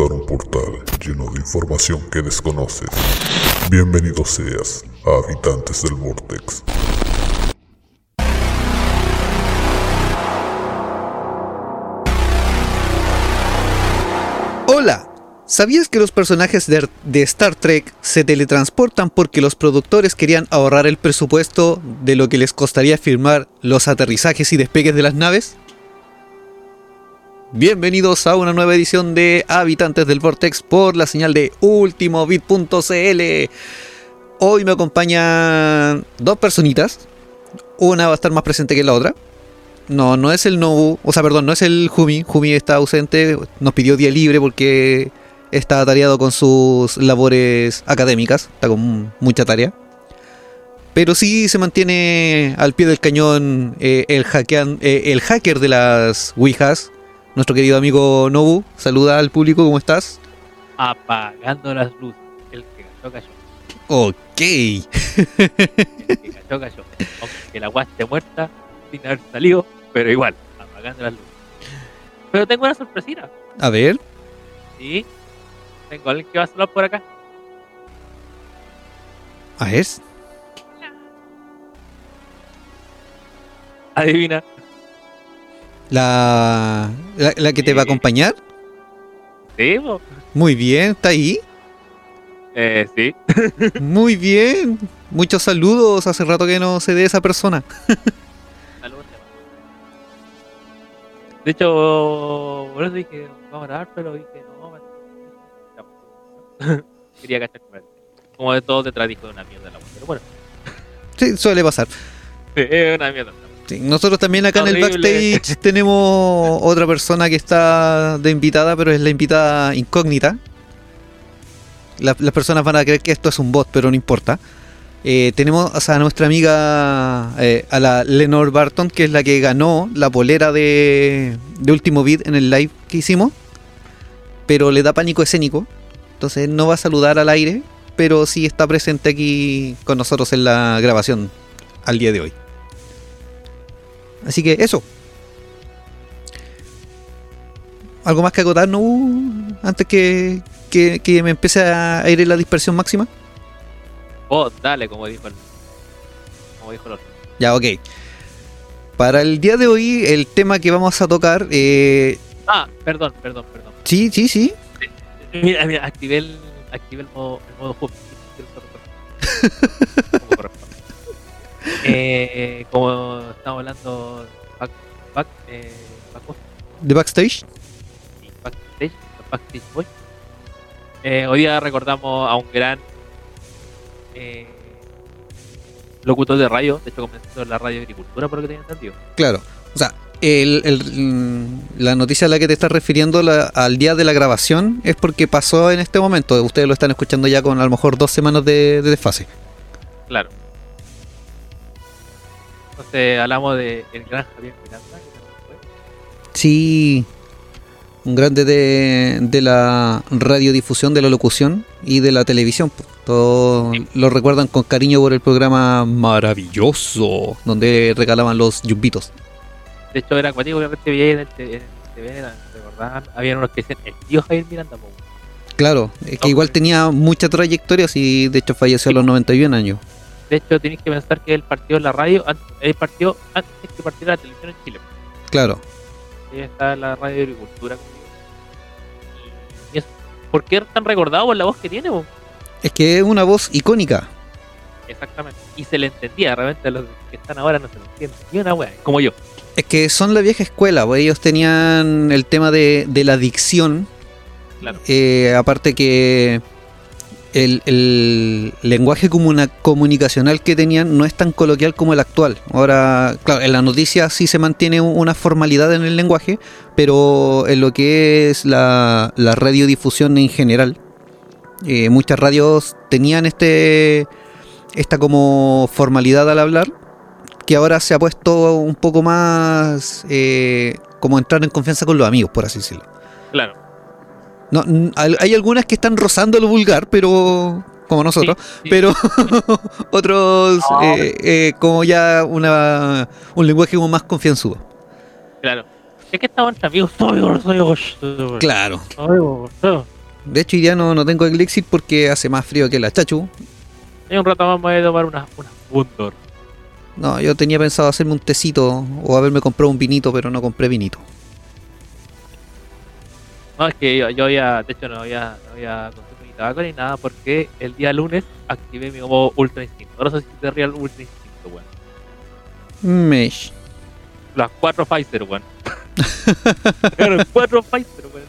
Un portal lleno de información que desconoces. Bienvenido seas a Habitantes del Vortex. Hola, ¿sabías que los personajes de, de Star Trek se teletransportan porque los productores querían ahorrar el presupuesto de lo que les costaría firmar los aterrizajes y despegues de las naves? Bienvenidos a una nueva edición de Habitantes del Vortex por la señal de ultimobit.cl. Hoy me acompañan dos personitas. Una va a estar más presente que la otra. No, no es el Nobu, o sea, perdón, no es el Jumi. Jumi está ausente, nos pidió día libre porque está atareado con sus labores académicas, está con mucha tarea. Pero sí se mantiene al pie del cañón eh, el, eh, el hacker de las Ouijas, nuestro querido amigo Nobu. Saluda al público, ¿cómo estás? apagando las luces. El que cayó, cayó. Ok. El que cayó, cayó. Aunque la guas esté muerta sin haber salido, pero igual, apagando las luces. Pero tengo una sorpresita. A ver, ¿Sí? Tengo alguien que va a saludar por acá. a ver. Adivina. La, la, la que te va a acompañar. ¿Sí? po? Muy bien, está ahí. Eh, sí. Muy bien. Muchos saludos. Hace rato que no se de esa persona. Saludos. De hecho, por eso dije, vamos a grabar, pero dije, no, man. Quería cachar con él. Como de todo detrás dijo de una mierda la wea, Pero bueno, Sí, suele pasar. sí, es una mierda. Sí, nosotros también acá en el backstage tenemos otra persona que está de invitada, pero es la invitada incógnita. La- las personas van a creer que esto es un bot, pero no importa. Eh, tenemos o sea, a nuestra amiga, eh, a la Lenore Barton, que es la que ganó la polera de, de Último Beat en el live que hicimos. Pero le da pánico escénico. Entonces no va a saludar al aire, pero sí está presente aquí con nosotros en la grabación al día de hoy. Así que eso. ¿Algo más que acotar, no? Antes que, que, que me empiece a ir en la dispersión máxima. Oh, dale, como dijo el. Como dijo el otro. Ya, ok. Para el día de hoy, el tema que vamos a tocar. eh, Ah, perdón, perdón, perdón. sí, sí, sí. Mira, mira, activé el, activé el modo, el modo hub. Como corresponde. eh, como estamos hablando back, back, eh, back De backstage. backstage, backstage boys. Eh, hoy día recordamos a un gran eh, locutor de radio, de hecho comenzó en la radio agricultura por lo que tenía entendido. Claro. O sea, el- el- mm, la noticia a la que te estás refiriendo la- al día de la grabación es porque pasó en este momento. Ustedes lo están escuchando ya con a lo mejor dos semanas de, de desfase. Claro. Hablamos de el gran Javier Miranda, que. Sí, un grande de, de la radiodifusión, de la locución y de la televisión. Todos Sí. lo recuerdan con cariño por el programa maravilloso, donde regalaban los yumbitos. De hecho, era cuático, obviamente veía en el TV, recordaban, habían unos que decían el tío Javier Miranda. Claro, es que No, igual pues. tenía mucha trayectoria, y de hecho falleció a los 91 años. De hecho, tenéis que pensar que él partió en la radio, an- él partió antes que partiera la televisión en Chile. Claro, Ella está la radio de agricultura. Y, y es, ¿Por qué es tan recordado por la voz que tiene? es que es una voz icónica. Exactamente. Y se le entendía, realmente a los que están ahora no se le entiende. Ni una wea, como yo. Es que son la vieja escuela, pues ellos tenían el tema de, de la dicción, Claro. Eh, aparte que el, el lenguaje comunicacional que tenían no es tan coloquial como el actual. Ahora, claro, en la noticia sí se mantiene una formalidad en el lenguaje, pero en lo que es la, la radiodifusión en general, eh, muchas radios tenían este esta como formalidad al hablar, que ahora se ha puesto un poco más eh, como entrar en confianza con los amigos, por así decirlo. Claro. No, hay algunas que están rozando lo vulgar, pero como nosotros, Sí, sí. pero otros No. eh, eh, como ya una un lenguaje como más confianzudo. Claro. Es que estamos entre amigos. Claro. De hecho, día no, no tengo elixir porque hace más frío que la chachu. En un rato más me voy a tomar una, una Wundor. No, yo tenía pensado hacerme un tecito o haberme comprado un vinito, pero no compré vinito. No, es que yo, yo había, de hecho no había, no había consumido ni tabaco ni nada porque el día lunes activé mi modo Ultra Instinto. Ahora soy de Real Ultra Instinto, weón. Mesh. Las cuatro Pfizer, weón. Claro, cuatro Pfizer, weón.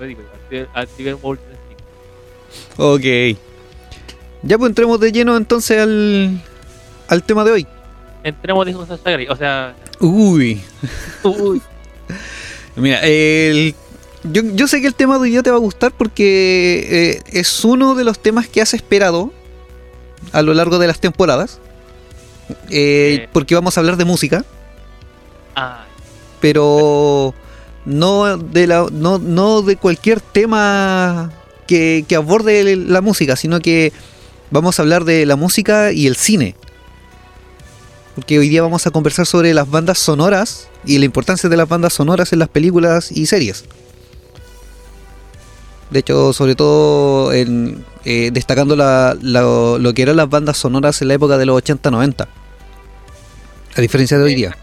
Activé- el modo Ultra Instinto. Ok. Ya pues entremos de lleno entonces al, al tema de hoy. Entremos de sagradas. O sea, Uy. uy, Mira, el- yo, yo sé que el tema de hoy día te va a gustar porque eh, es uno de los temas que has esperado a lo largo de las temporadas. Eh, Eh. porque vamos a hablar de música, ah, pero no de, la, no, no de cualquier tema que, que aborde la música, sino que vamos a hablar de la música y el cine. Porque hoy día vamos a conversar sobre las bandas sonoras y la importancia de las bandas sonoras en las películas y series. De hecho, sobre todo en, eh, destacando la- la- lo que eran las bandas sonoras en la época de los 80-90. A diferencia de hoy día.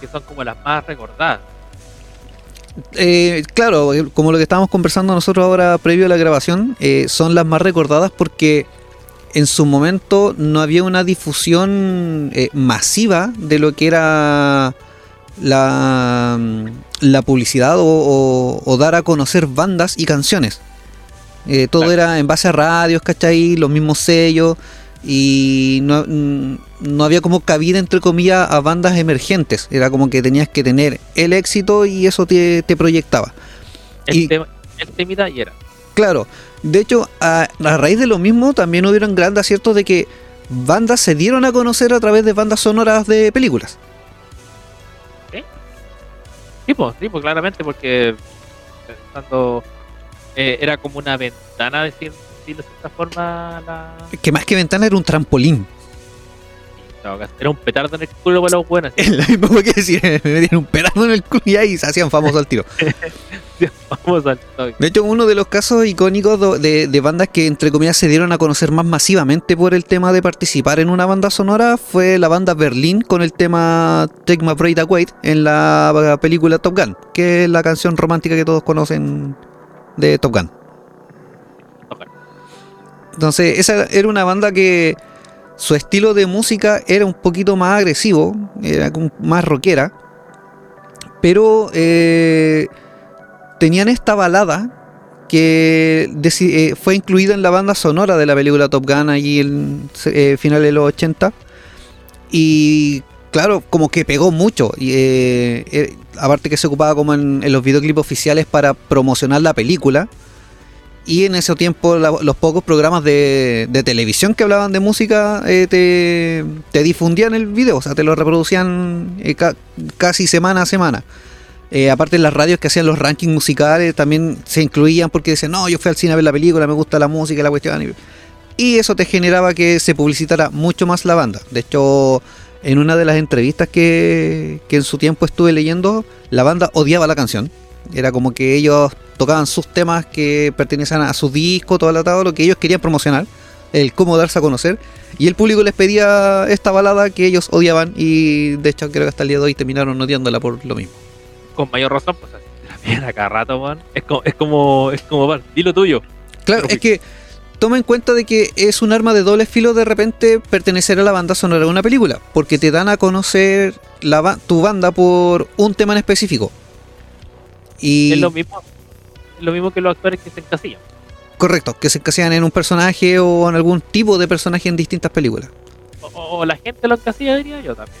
que son como las más recordadas. Eh, claro, eh, como lo que estábamos conversando nosotros ahora previo a la grabación, eh, son las más recordadas porque en su momento no había una difusión masiva de lo que era la, la publicidad o, o- o dar a conocer bandas y canciones. Eh, todo Claro. era en base a radios, ¿cachai? Los mismos sellos y no, no había como cabida, entre comillas, a bandas emergentes. Era como que tenías que tener el éxito y eso te, te proyectaba. El, Y- tema, el temita y era. Claro, de hecho, a, a raíz de lo mismo también hubieron grandes aciertos de que bandas se dieron a conocer a través de bandas sonoras de películas. Sí, pues, claramente, porque pensando, eh, era como una ventana, decir, decirlo de cierta forma, la... Que más que ventana era un trampolín. Era un petardo en el culo para los buenos. Es la misma que decir, me metían un pedazo en el culo y ahí se hacían famosos al tiro. Vamos al. De hecho, uno de los casos icónicos de, de bandas que, entre comillas, se dieron a conocer más masivamente por el tema de participar en una banda sonora fue la banda Berlín con el tema Take My Breath Away en la película Top Gun, que es la canción romántica que todos conocen de Top Gun. Ok. Entonces, esa era una banda que su estilo de música era un poquito más agresivo, era más rockera, pero eh, tenían esta balada que eh, fue incluida en la banda sonora de la película Top Gun allí en eh, finales de los 80 y claro, como que pegó mucho. Y eh, eh, aparte que se ocupaba como en, los videoclips oficiales para promocionar la película. Y en ese tiempo los pocos programas de, de televisión que hablaban de música te, te difundían el video, o sea, te lo reproducían ca- casi semana a semana. Eh, aparte en las radios que hacían los rankings musicales también se incluían porque decían, no, yo fui al cine a ver la película, me gusta la música, la cuestión. Y eso te generaba que se publicitara mucho más la banda. De hecho, en una de las entrevistas que, que en su tiempo estuve leyendo, la banda odiaba la canción. Era como que ellos tocaban sus temas que pertenecían a su disco, todo el atado, lo que ellos querían promocionar, el cómo darse a conocer. Y el público les pedía esta balada que ellos odiaban y de hecho creo que hasta el día de hoy terminaron odiándola por lo mismo. Con mayor razón, pues así la piden a cada rato, man. Es como, es como, es como, man, dilo tuyo. Claro, es que toma en cuenta de que es un arma de doble filo de repente pertenecer a la banda sonora de una película, porque te dan a conocer la ba- tu banda por un tema en específico. Y Es lo mismo, es lo mismo que los actores que se encasillan. correcto, que se encasillan en un personaje o en algún tipo de personaje en distintas películas. O, o- o la gente lo encasilla, diría yo también.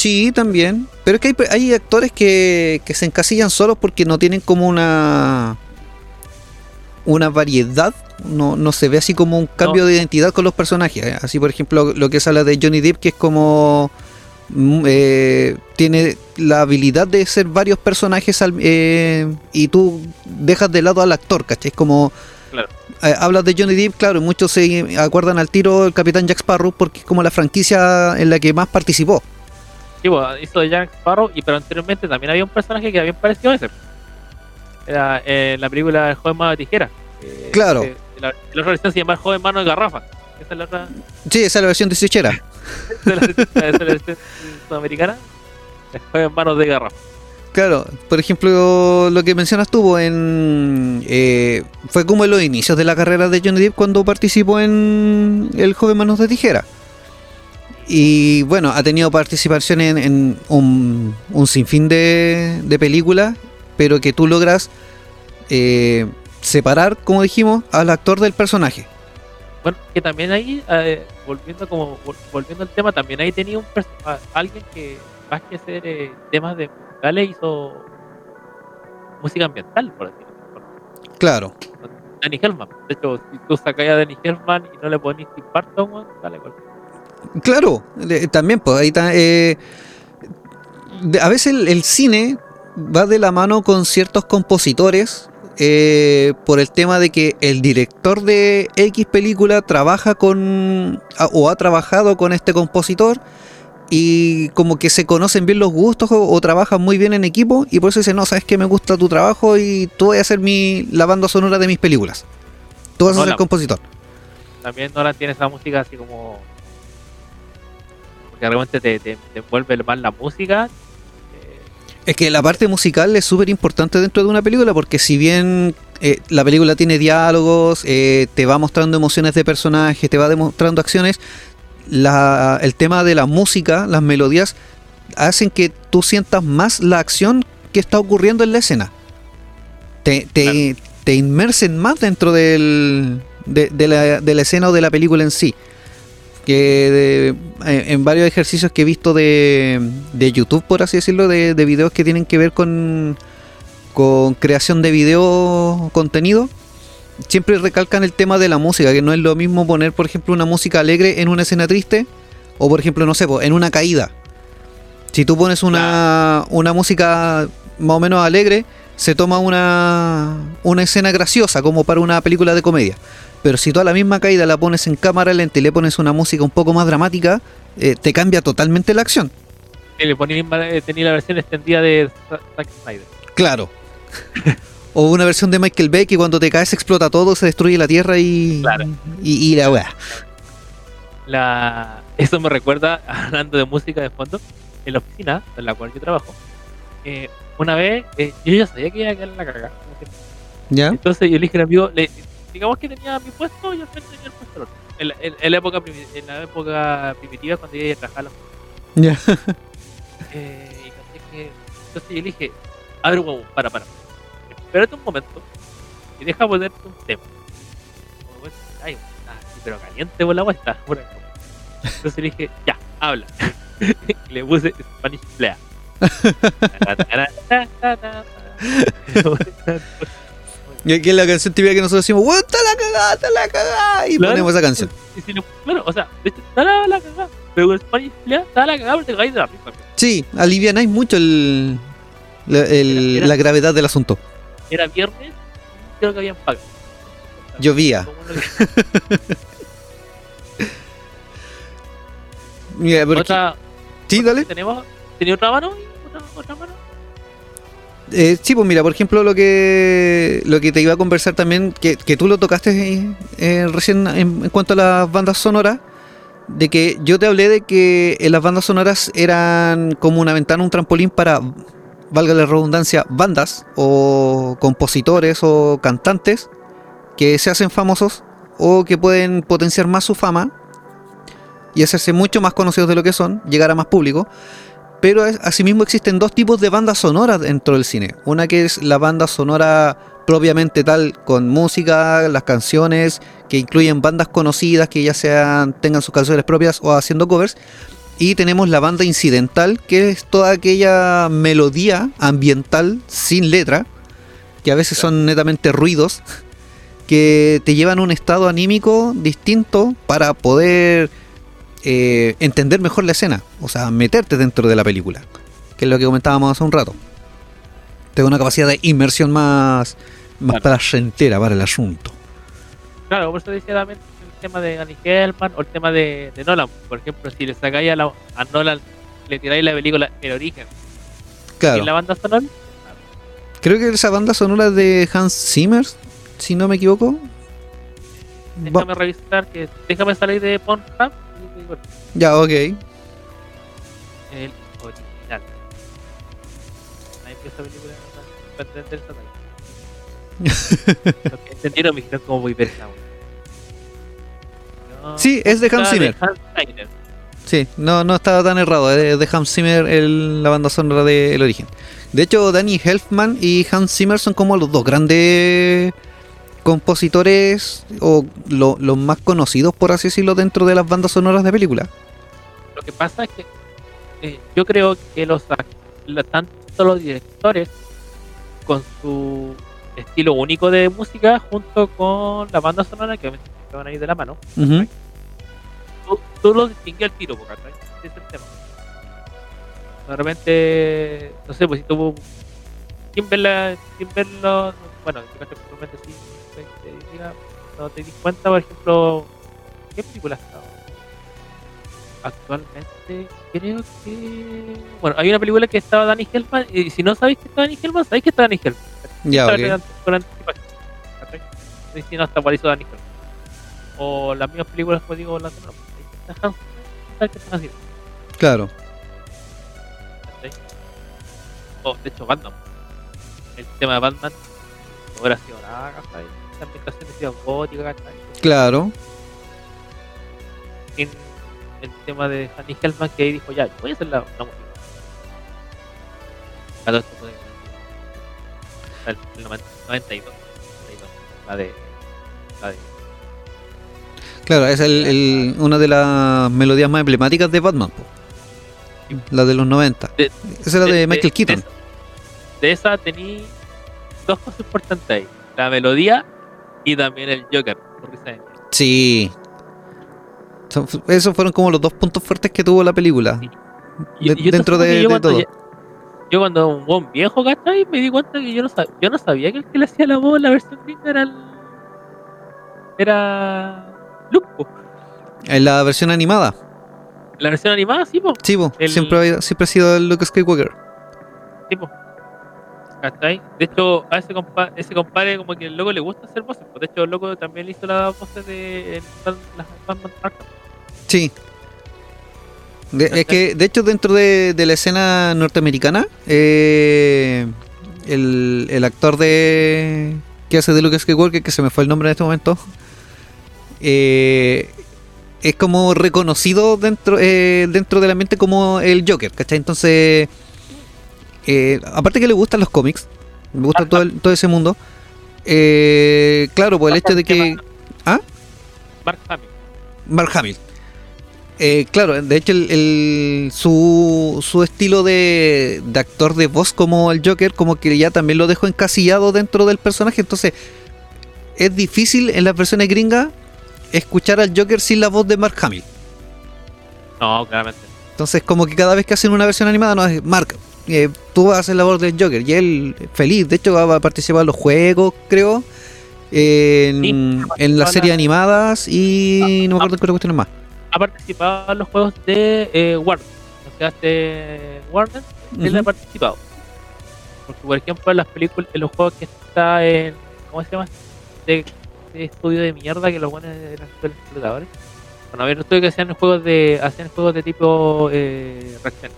Sí, también. Pero es que hay, hay actores que, que se encasillan solos porque no tienen como una una variedad. No, no se ve así como un cambio No. de identidad con los personajes. ¿eh? Así, por ejemplo, lo que se habla de Johnny Depp, que es como. mm, eh, tiene la habilidad de ser varios personajes al- eh, y tú dejas de lado al actor, ¿cachai? Es como. Claro. eh, hablas de Johnny Depp, claro, y muchos se acuerdan al tiro el Capitán Jack Sparrow porque es como la franquicia en la que más participó. Sí, bueno, hizo de Jack Sparrow, y pero anteriormente también había un personaje que había parecido a ese. Era eh, la película El joven mano de tijera. Eh, Claro. eh, la, la otra versión se llama El joven mano de garrafa. Esa es la otra. Sí, esa es la versión de Sichera. esa es la, esa es la versión sudamericana. El joven mano de garrafa. Claro, por ejemplo, lo que mencionas tú, pues, en, eh, fue como en los inicios de la carrera de Johnny Depp cuando participó en El joven manos de tijera. Y bueno, ha tenido participación en, en un, un sinfín de, de películas, pero que tú logras eh, separar, como dijimos, al actor del personaje. Bueno, que también ahí, eh, volviendo como vol- volviendo al tema, también ahí tenía un alguien que más que hacer eh, temas de musicales hizo música ambiental, por decirlo. Claro, Danny Hellman. De hecho, si tú sacas a Danny Hellman y no le pones Tim Burton, dale igual. Claro, también, pues ahí está. eh, de- a veces el, el cine va de la mano con ciertos compositores eh, por el tema de que el director de X película trabaja con a- o ha trabajado con este compositor y como que se conocen bien los gustos o, o trabajan muy bien en equipo y por eso dicen, no, sabes que me gusta tu trabajo y tú vas a hacer mi, la banda sonora de mis películas. Tú vas a ser compositor. También Nolan tiene esa música así como. Porque realmente te, te, te envuelve más la música. eh, Es que la parte musical es súper importante dentro de una película porque si bien eh, la película tiene diálogos, eh, te va mostrando emociones de personajes, te va demostrando acciones, la- el tema de la música, las melodías, hacen que tú sientas más la acción que está ocurriendo en la escena. Te, te, te inmersen más dentro del, de, de la, de la escena o de la película en sí. Que de- eh, en varios ejercicios que he visto de, de YouTube, por así decirlo, de, de videos que tienen que ver con, con creación de video contenido, siempre recalcan el tema de la música, que no es lo mismo poner, por ejemplo, una música alegre en una escena triste, o por ejemplo, no sé, en una caída. Si tú pones una, una música más o menos alegre, se toma una, una escena graciosa, como para una película de comedia. Pero si tú a la misma caída la pones en cámara lenta y le pones una música un poco más dramática, eh, te cambia totalmente la acción. le ponía, eh, tenía la versión extendida de Zack Zack Snyder. Claro. o una versión de Michael Bay que cuando te caes explota todo, se destruye la tierra y, Claro. y, y la weá. La, eso me recuerda, hablando de música de fondo, en la oficina en la cual yo trabajo. eh, una vez, eh, yo ya sabía que iba a quedar en la cagada. ¿Ya? Entonces yo le dije al amigo, le- digamos que tenía mi puesto y al frente tenía el puesto del otro. En la, en- en la época, en la época primitiva, cuando yo iba a trabajar, a. Ya. eh, y que- entonces yo le dije, a ver, huevo, para, para. Espérate un momento y deja ponerte un tema. Como, Ay, ah, pero caliente por la vuelta. Entonces le dije, ya, habla. y le puse Spanish Playa. Y aquí es la canción típica que nosotros decimos, ¡Weón, está la cagada, está la cagada! Y Claro. ponemos esa canción. Y si claro, o sea, está la, la cagada. Pero Spanish Playa está la cagada porque te caes de la risa. Sí, alivianáis mucho el, la, el- Era- era- la gravedad del asunto. Era viernes creo que habían pagado. Llovía. Mira, porque- Otra, sí, dale. tenemos, ¿tenía otra mano? ¿Otra, Eh, sí, pues mira, por ejemplo, lo que lo que te iba a conversar también, que, que tú lo tocaste eh, eh, recién en, en cuanto a las bandas sonoras, de que yo te hablé de que las bandas sonoras eran como una ventana, un trampolín para, valga la redundancia, bandas o compositores o cantantes que se hacen famosos o que pueden potenciar más su fama y hacerse mucho más conocidos de lo que son, llegar a más público. Pero asimismo existen dos tipos de bandas sonoras dentro del cine. Una que es la banda sonora propiamente tal, con música, las canciones, que incluyen bandas conocidas que ya sean tengan sus canciones propias o haciendo covers. Y tenemos la banda incidental, que es toda aquella melodía ambiental sin letra, que a veces son netamente ruidos, que te llevan a un estado anímico distinto para poder eh, entender mejor la escena, o sea, meterte dentro de la película, que es lo que comentábamos hace un rato. Tengo una capacidad de inmersión más, más Claro. placentera para el asunto. Claro, por eso decía también el tema de Danny Hellman o el tema de, de Nolan. Por ejemplo, si le sacáis a, la- a Nolan le tiráis la película El Origen Claro. y la banda sonora, Creo que esa banda sonora es de Hans Zimmer, si no me equivoco. Va- déjame revisar que déjame salir de Pornhub Ya, ok. el original. Ahí empieza la película para entender esa talla. Los que entendieron me dijeron cómo voy a ver. No, Sí, es de Hans Zimmer. Hans Zimmer. Sí, no, no estaba tan errado. Es de Hans Zimmer el- la banda sonora de El Origen. De hecho, Danny Elfman y Hans Zimmer son como los dos grandes compositores o lo- los más conocidos, por así decirlo, dentro de las bandas sonoras de películas. Lo que pasa es que eh, yo creo que los tanto los directores con su estilo único de música junto con la banda sonora que van a ir de la mano Ujú. tú, tú lo distinguí al tiro porque es el tema de repente no sé pues si tú sin verla sin verlo bueno que probablemente sí te- te diga, no te di cuenta por ejemplo qué película está actualmente creo que bueno hay una película que estaba Danny Hellman y si no sabéis que está Danny Hellman sabéis que está Danny Hellman Ya, Está ok. con- anticipación, ¿cachai? Si no por eso Danny Hellman o las mismas películas como digo la. Claro. ¿cachai? O de hecho Batman el tema de Batman no hubiera sido nada ¿cachai? La ambientación de ciudad gótica ¿cachai? Claro. en el tema de Danny Hellman que ahí dijo ya yo voy a hacer la, la música a fue el, el 90 92, 92, la de la de Claro, es el, el- una de las melodías más emblemáticas de Batman. po. La de los 90. De- Esa era de, Michael Keaton. De, de esa tení dos cosas importantes ahí. La melodía y también el Joker. Sí. Esos fueron como los dos puntos fuertes que tuvo la película. Sí. De- yo dentro de, yo de todo. ya- Yo cuando un buen viejo, ¿cachai? Me di cuenta que yo no, sab- yo no sabía que el que le hacía la voz en la versión gringa era el... Era... Luke, po. En la versión animada. La versión animada, sí, po. Sí, po, El- siempre, ha- siempre ha sido el Luke Skywalker. Sí, po. ¿Cachai? De hecho, a ese, compa ese compadre como que el loco le gusta hacer voces. po. De hecho, el loco también le hizo las voces de las Arkham. Sí. De- es que, de hecho, dentro de, de la escena norteamericana, eh, el, el actor de que hace de Luke Skywalker, que se me fue el nombre en este momento, eh, es como reconocido dentro eh, dentro del ambiente como el Joker, ¿cachai? Entonces, eh, aparte que le gustan los cómics, me gusta todo, el- todo ese mundo, eh, claro, pues el hecho de que... ¿Ah? Mark Hamill. Mark Hamill. Eh, claro, de hecho el, el- su, su estilo de, de actor de voz como el Joker como que ya también lo dejó encasillado dentro del personaje, entonces es difícil en las versiones gringas escuchar al Joker sin la voz de Mark Hamill. No, claramente. Entonces como que cada vez que hacen una versión animada no es Mark, eh, tú vas a hacer la voz del Joker y él feliz, de hecho va a participar en los juegos, creo. En, Sí, en las la- series animadas y no me acuerdo qué otra cuestión más. Ha participado en los juegos de eh, Warner. O sea, de Warner, él ha participado. Porque, por ejemplo, en las películas, en los juegos que está en. ¿Cómo se llama? De, de estudio de mierda que los buenos eran los exploradores. Bueno, había un estudio que hacían juegos de. hacían juegos de tipo eh, reacción.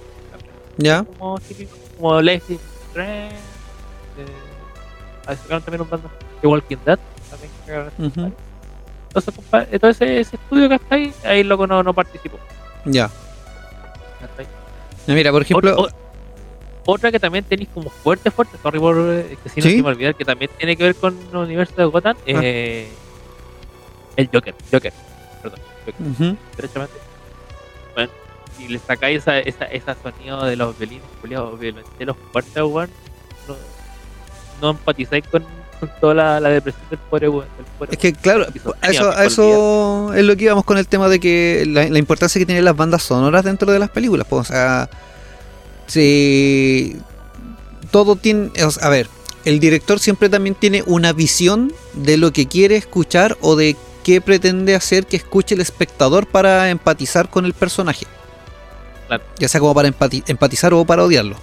¿Ya? Como como Strange. Eh, sacaron también un bando de Walking Dead. También compadre. Entonces, compadre, ese estudio que está ahí, ahí loco no, no participó. Ya. Mira, por ejemplo, Otra, que también tenéis como fuerte, fuerte, sorry por eh, que si no ¿Sí? se me olvidar, que también tiene que ver con el universo de Gotham, Ah. eh, el Joker, Joker, perdón, Joker, ujú, derechamente. Si le sacáis esa, esa, esa sonido de los violines, violenteros fuertes, weón, no, no empatizáis con, con toda la, la depresión del pobre weón. es que claro, a eso, a eso es lo que íbamos con el tema de que la, la importancia que tienen las bandas sonoras dentro de las películas. Pues, o sea, si todo tiene, o sea, a ver, el director siempre también tiene una visión de lo que quiere escuchar o de qué pretende hacer que escuche el espectador para empatizar con el personaje. Ya sea como para empati- empatizar o para odiarlo.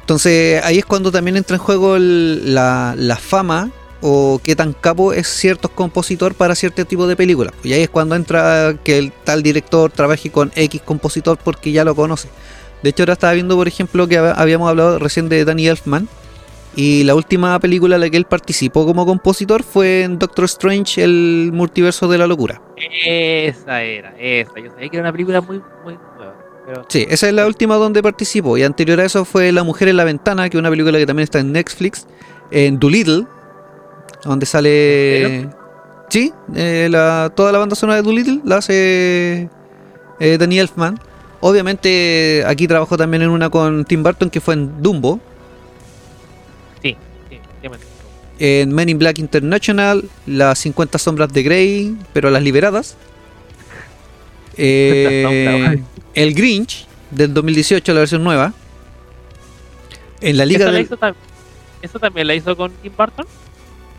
Entonces ahí es cuando también entra en juego la, la fama o qué tan capo es cierto compositor para cierto tipo de películas. Y ahí es cuando entra que el tal director trabaje con X compositor porque ya lo conoce. De hecho ahora estaba viendo por ejemplo que hab- habíamos hablado recién de Danny Elfman. Y la última película en la que él participó como compositor fue en Doctor Strange, el multiverso de la locura. Esa era, esa. Yo sabía que era una película muy, muy nueva. Pero Sí, esa es la última donde participó. Y anterior a eso fue La Mujer en la Ventana, que es una película que también está en Netflix. En Doolittle, donde sale. Sí, eh, la- toda la banda sonora de Doolittle la hace eh, Danny Elfman. Obviamente, aquí trabajó también en una con Tim Burton que fue en Dumbo. En Men in Black International, Las 50 Sombras de Grey, pero las liberadas. Eh, el Grinch, del 2018, la versión nueva. En la Liga ¿Eso, la del. hizo tam- ¿Eso también la hizo con Tim Burton?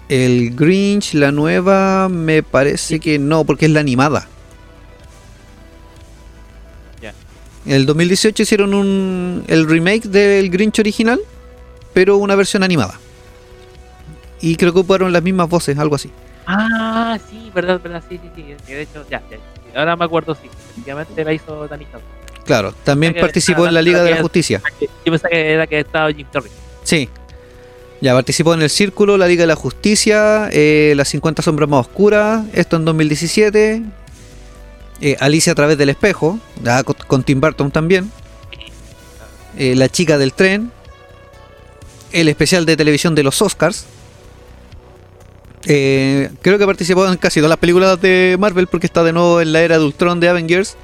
El Grinch, la nueva, me parece que no, porque es la animada. Ya. En el 2018 hicieron un, el remake del Grinch original, pero una versión animada. Y creo que ocuparon las mismas voces, algo así. Ah, sí, verdad, verdad, sí, sí, sí. De hecho, ya, ya. Ahora me acuerdo, sí. Efectivamente la hizo Danny. Claro, también participó en la Liga de la Justicia. Yo pensaba que era que estaba Jim Carrey. Sí. Ya participó en El Círculo, la Liga de la Justicia, eh, Las 50 Sombras Más Oscuras, esto en 2017. eh, Alicia a través del espejo, con Tim Burton también. eh, la chica del tren. El especial de televisión de los Oscars. Eh, creo que participó en casi todas las películas de Marvel porque está de nuevo en la era de Ultron de Avengers.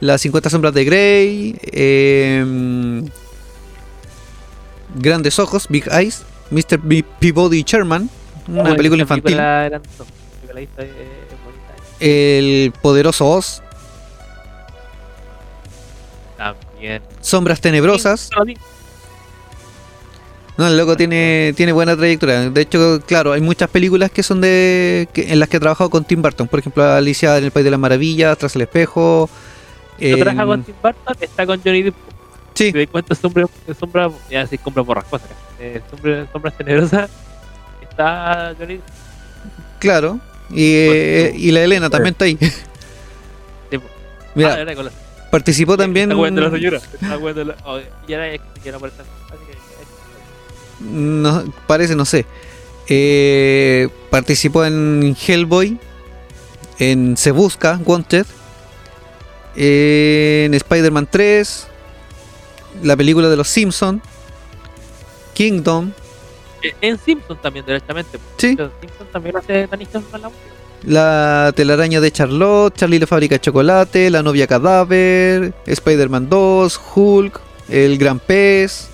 Las 50 sombras de Grey. eh, Grandes Ojos, Big Eyes. Mr. B- Peabody Sherman. Una película infantil. película película eh, es. El poderoso Oz. También. Sombras tenebrosas. Sí, No, el loco tiene, tiene buena trayectoria. De hecho, claro, hay muchas películas que son de que- en las que he trabajado con Tim Burton. Por ejemplo, Alicia en el País de las Maravillas, Tras el Espejo. Lo trabaja en- con Tim Burton, está con Johnny Depp. Sí, te cuenta, sombra, sombra, ya sí, compra borrascosas. Eh, sombra, sombras tenebrosas. Está Johnny Depp. claro. Y, eh, y la Elena también está ahí. Sí, po. Mira, Ah, era con la- participó también. Está la señora. Está la. oh, y ahora es que quiero aparecer. Así que. No, parece, no sé. Eh, participó en Hellboy, en Se Busca, Wanted, en Spider-Man 3, la película de los Simpsons, Kingdom, eh, En Simpson también, directamente. sí, Los también hace la telaraña de Charlotte, Charlie la fábrica de chocolate, La novia cadáver, Spider-Man 2, Hulk, El gran pez,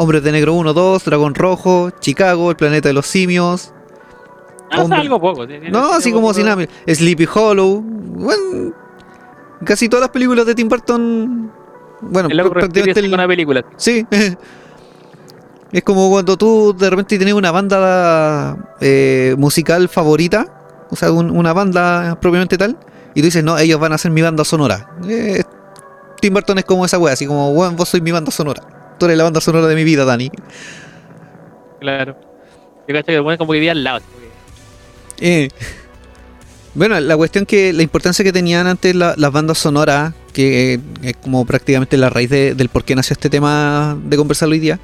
Hombres de Negro 1, 2, Dragón Rojo, Chicago, El planeta de los simios. Ah, Hombre. algo poco. No, así como sin nada. Sleepy Hollow. Bueno, casi todas las películas de Tim Burton. Bueno, El prácticamente el- una película. Sí. es como cuando tú de repente tienes una banda eh, musical favorita. O sea, un- una banda propiamente tal. Y tú dices, no, ellos van a ser mi banda sonora. Eh, Tim Burton es como esa wea, así como, weón, vos sois mi banda sonora. Tú eres la banda sonora de mi vida, Dani. Claro. Yo cacho que ponen como que vivía al lado. Eh, bueno, la cuestión que la importancia que tenían antes la- las bandas sonoras, que eh, es como prácticamente la raíz de- del por qué nació este tema de conversar hoy día,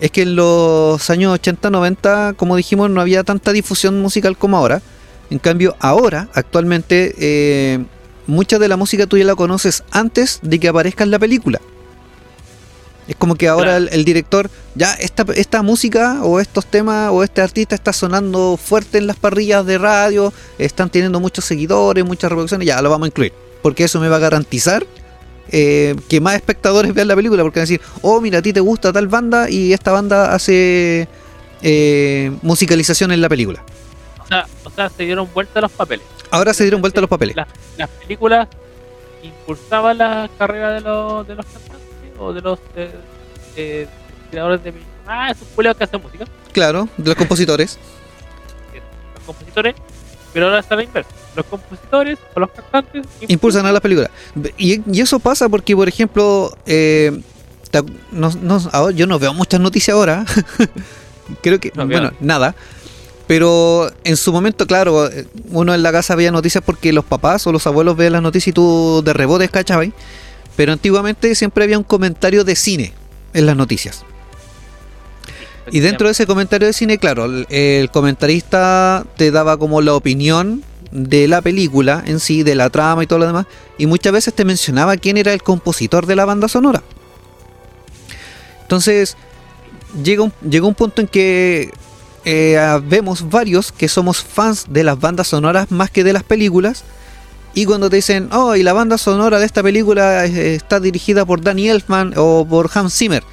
es que en los años 80, 90, como dijimos, no había tanta difusión musical como ahora. En cambio, ahora, actualmente, eh, mucha de la música tú ya la conoces antes de que aparezca en la película. Es como que ahora Claro. el, el director, ya esta, esta música o estos temas o este artista está sonando fuerte en las parrillas de radio, están teniendo muchos seguidores, muchas reproducciones, ya lo vamos a incluir. Porque eso me va a garantizar eh, que más espectadores vean la película, porque van a decir, oh, mira, a ti te gusta tal banda y esta banda hace eh, musicalización en la película. O sea, o sea, se dieron vuelta los papeles. Ahora se dieron vuelta los papeles. Las, las películas impulsaban la carrera de los, de los cantantes o de los eh, eh, creadores de. Ah, esos culeos que hacen música, Claro, de los compositores. los compositores, pero ahora está la inversa. los compositores o los cantantes impulsan a las películas. Y, y eso pasa porque, por ejemplo, eh, no- no- yo no veo muchas noticias ahora. Creo que, No, bueno, nada. Pero en su momento, claro, eh, uno en la casa veía noticias porque los papás o los abuelos veían las noticias y tú de rebote cachabas. Pero antiguamente siempre había un comentario de cine en las noticias. Y dentro de ese comentario de cine, claro, el, comentarista te daba como la opinión de la película en sí, de la trama y todo lo demás, y muchas veces te mencionaba quién era el compositor de la banda sonora. Entonces, llega un, llega un punto en que eh, vemos varios que somos fans de las bandas sonoras más que de las películas, y cuando te dicen, oh, y la banda sonora de esta película está dirigida por Danny Elfman o por Hans Zimmer.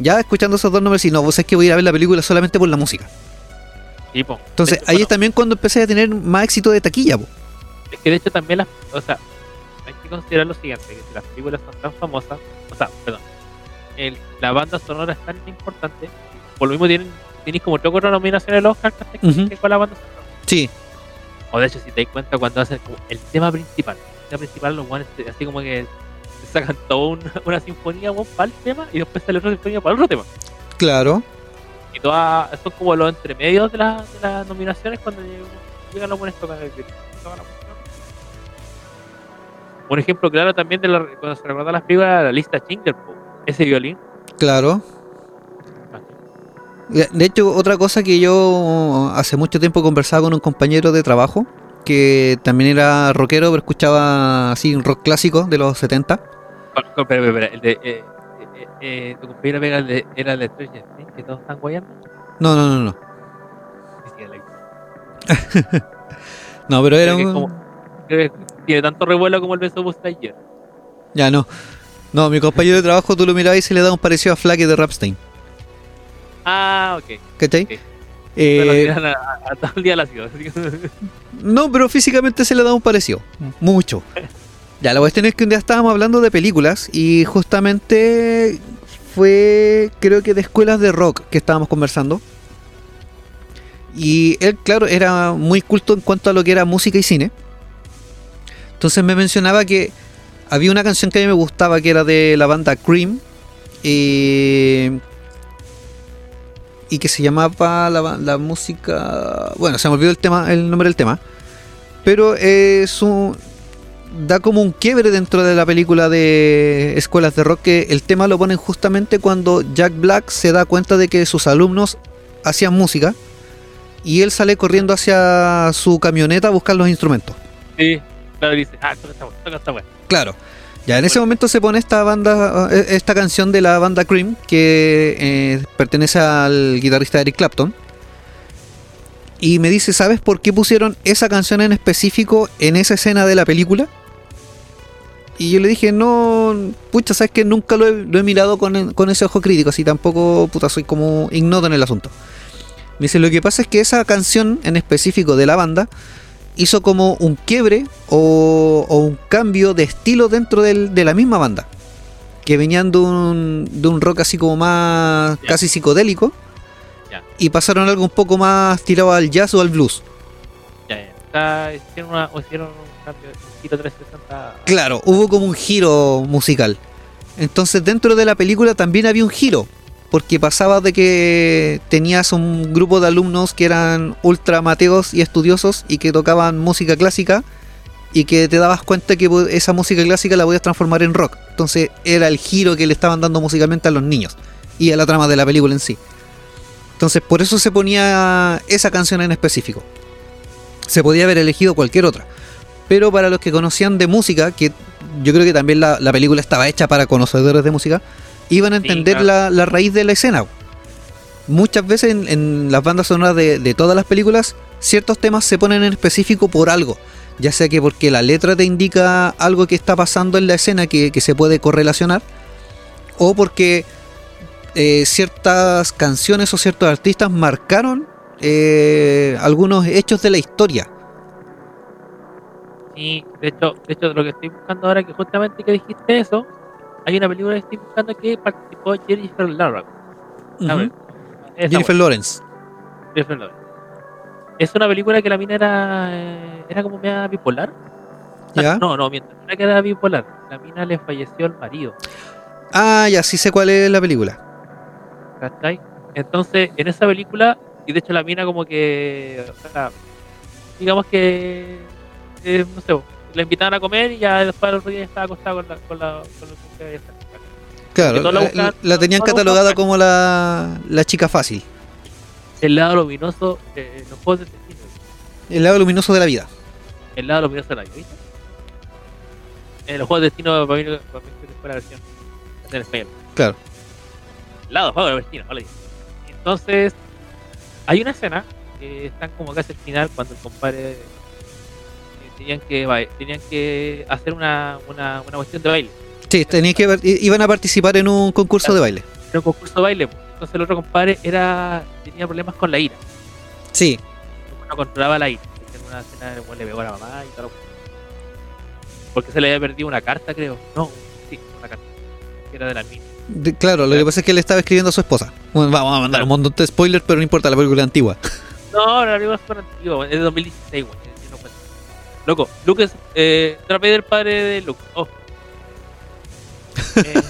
Ya escuchando esos dos nombres, y no, vos es que voy a ir a ver la película solamente por la música. Sí, po. Entonces, hecho, ahí bueno, es también cuando empecé a tener más éxito de taquilla. po. Es que de hecho también las, o sea, hay que considerar lo siguiente, que si las películas son tan famosas, o sea, perdón, el- la banda sonora es tan importante, por lo mismo tienen, tienes como tres cuatro nominaciones al Oscar que Ujú. que con la banda sonora. Sí, O de hecho, si te das cuenta cuando hacen como el tema principal, el tema principal, los guanes así como que sacan toda una, una sinfonía weón, para el tema y después sale otra sinfonía para el otro tema. claro. Y todas son como los entremedios de, la- de las nominaciones cuando llegan, los buenos tocan el. Un ejemplo claro también de la, cuando se recuerda las películas, la lista Schindler, ese violín. Claro. De hecho, otra cosa que yo hace mucho tiempo conversaba con un compañero de trabajo, que también era rockero, pero escuchaba así un rock clásico de los 70. Con- con- Espera, espera, espera, el de. Eh, eh, eh, tu compañero Vega el de- era el de Stranger Things, que todos están guayando. No, no, no, no. No, pero era un... como- creo que tiene tanto revuelo como el beso de Lightyear. Ya, no. No, mi compañero de trabajo, tú lo mirabas y se le da un parecido a Flaque de Rapstein. Ah, ok. ¿Cachai? Ok. Pero Eh, tiran a, a- todo el día la ciudad. No, pero físicamente se le da un parecido. Mucho. Ya, la cuestión es que un día estábamos hablando de películas y justamente fue, creo que de escuelas de rock que estábamos conversando. Y él, claro, era muy culto en cuanto a lo que era música y cine. Entonces me mencionaba que había una canción que a mí me gustaba que era de la banda Cream. eh, y que se llamaba la, la música. Bueno, se me olvidó el tema, el nombre del tema. Pero es un. Da como un quiebre dentro de la película de escuelas de rock que el tema lo ponen justamente cuando Jack Black se da cuenta de que sus alumnos hacían música y él sale corriendo hacia su camioneta a buscar los instrumentos. Sí, claro, dice, ah, toca esta toca esta. Claro. Ya en ese momento se pone esta banda, eh, esta canción de la banda Cream que eh, pertenece al guitarrista Eric Clapton. Y me dice, ¿sabes por qué pusieron esa canción en específico en esa escena de la película? Y yo le dije, no, pucha, sabes que nunca lo he, mirado con, con ese ojo crítico, así tampoco, puta, soy como ignoto en el asunto. Me dice, lo que pasa es que esa canción en específico de la banda hizo como un quiebre o, o un cambio de estilo dentro del- de la misma banda. Que venían de un, de un rock así como más casi psicodélico. Y pasaron algo un poco más tirado al jazz o al blues. Está- hicieron, una, o hicieron un cambio, un giro 360. Claro, hubo como un giro musical. Entonces dentro de la película también había un giro. Porque pasaba de que tenías un grupo de alumnos que eran ultra mateos y estudiosos y que tocaban música clásica y que te dabas cuenta que esa música clásica la podías transformar en rock. Entonces era el giro que le estaban dando musicalmente a los niños y a la trama de la película en sí. Entonces por eso se ponía esa canción en específico. Se podía haber elegido cualquier otra. Pero para los que conocían de música, que yo creo que también la, la película estaba hecha para conocedores de música, iban a Sí, entender claro. la, la raíz de la escena. Muchas veces en, en las bandas sonoras de, de todas las películas, ciertos temas se ponen en específico por algo. Ya sea que porque la letra te indica algo que está pasando en la escena que, que se puede correlacionar, o porque eh, ciertas canciones o ciertos artistas marcaron eh, algunos hechos de la historia. Sí, de hecho, de hecho, lo que estoy buscando ahora, que justamente que dijiste eso, hay una película que estoy buscando que participó Jennifer Lawrence. Ver, esa Jennifer Lawrence. Jennifer Lawrence. es una película que la mina era, eh, era como media bipolar. ¿Ya? No, no, mientras era que era bipolar. La mina le falleció el marido. Ah, ya sí sé cuál es la película. ¿Cachai? Entonces, en esa película, y de hecho la mina como que, o sea, digamos que, eh, no sé, la invitaban a comer y ya después al otro día estaba acostada con la, con la, con la que había. Claro, la tenían catalogada como la, la chica fácil. El lado luminoso, eh, los juegos de destino. El lado luminoso de la vida. El lado luminoso de la vida, ¿viste? En los juegos de destino, para mí, para mí fue la versión en español. Claro. El lado juego de destino, vale. Entonces, hay una escena que están como casi al final cuando el compadre eh, tenían que tenían que hacer una, una, una cuestión de baile. Sí, tenían que, iban a participar en un concurso de baile. Era un concurso de baile. pues. Entonces el otro compadre era tenía problemas con la ira. Sí, no controlaba la ira. En una escena weón le pegó a la mamá y tal. Porque se le había perdido una carta, creo. No, sí, una carta. Que era de la mina. de- claro, lo que pasa es que él estaba escribiendo a su esposa. Bueno, vamos a mandar un montón de spoilers, pero no importa, la película antigua. No, la película es antigua, es de 2016, weón. Loco, Luke es. Eh, Darth Vader, padre de Luke. Oh. Eh,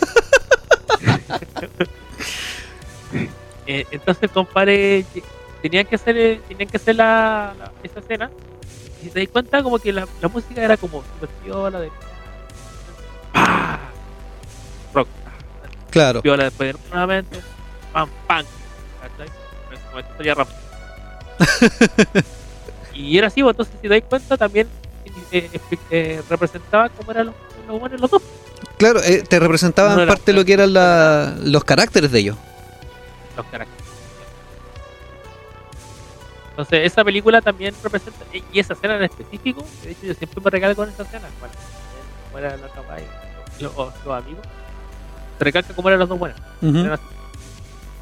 eh, entonces, compadre, tenían que hacer, tenían que hacer la, la- esa escena. Y te das cuenta, como que la, la música era como super piola de. ¡Pah! Rock. Claro. Piola después de nuevamente. Pam, pam. ¿cachai? Como historia rápida. y era así, pues, entonces si te das cuenta también eh, eh, eh, representaba cómo eran los, los buenos los dos. Claro, eh, te representaban era- parte de lo que eran la- los caracteres de ellos. los caracteres. Entonces, esa película también representa, y esa escena en específico, de hecho yo siempre me regalo con esa escena, bueno, cómo era la capa y los, los amigos, se recalca cómo eran los dos buenos. Eran.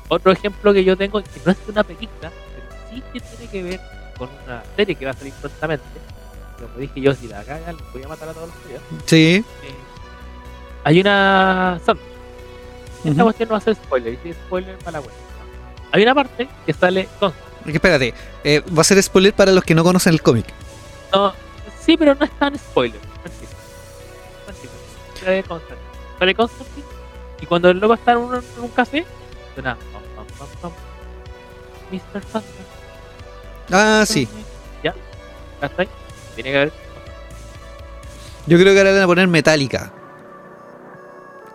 Otro ejemplo que yo tengo, que no es una película, pero sí que tiene que ver con una serie que va a salir prontamente, como dije yo, si la cagan, los voy a matar a todos los días. Sí. Eh, hay una... Sandra, esta Ujú. cuestión no va a ser spoiler, es spoiler, para la buena. Hay una parte que sale con Espérate, eh, va a ser spoiler para los que no conocen el cómic. No, sí, pero no es tan spoiler. Tranquilo. Sale Constantine. Sale Constantine. Y cuando el loco está en un, en un café, suena. pam, pam. Mr. Sandman. Ah, sí. Ya. ¿Ya está ahí? Tiene que haber. Yo creo que ahora van a poner Metallica.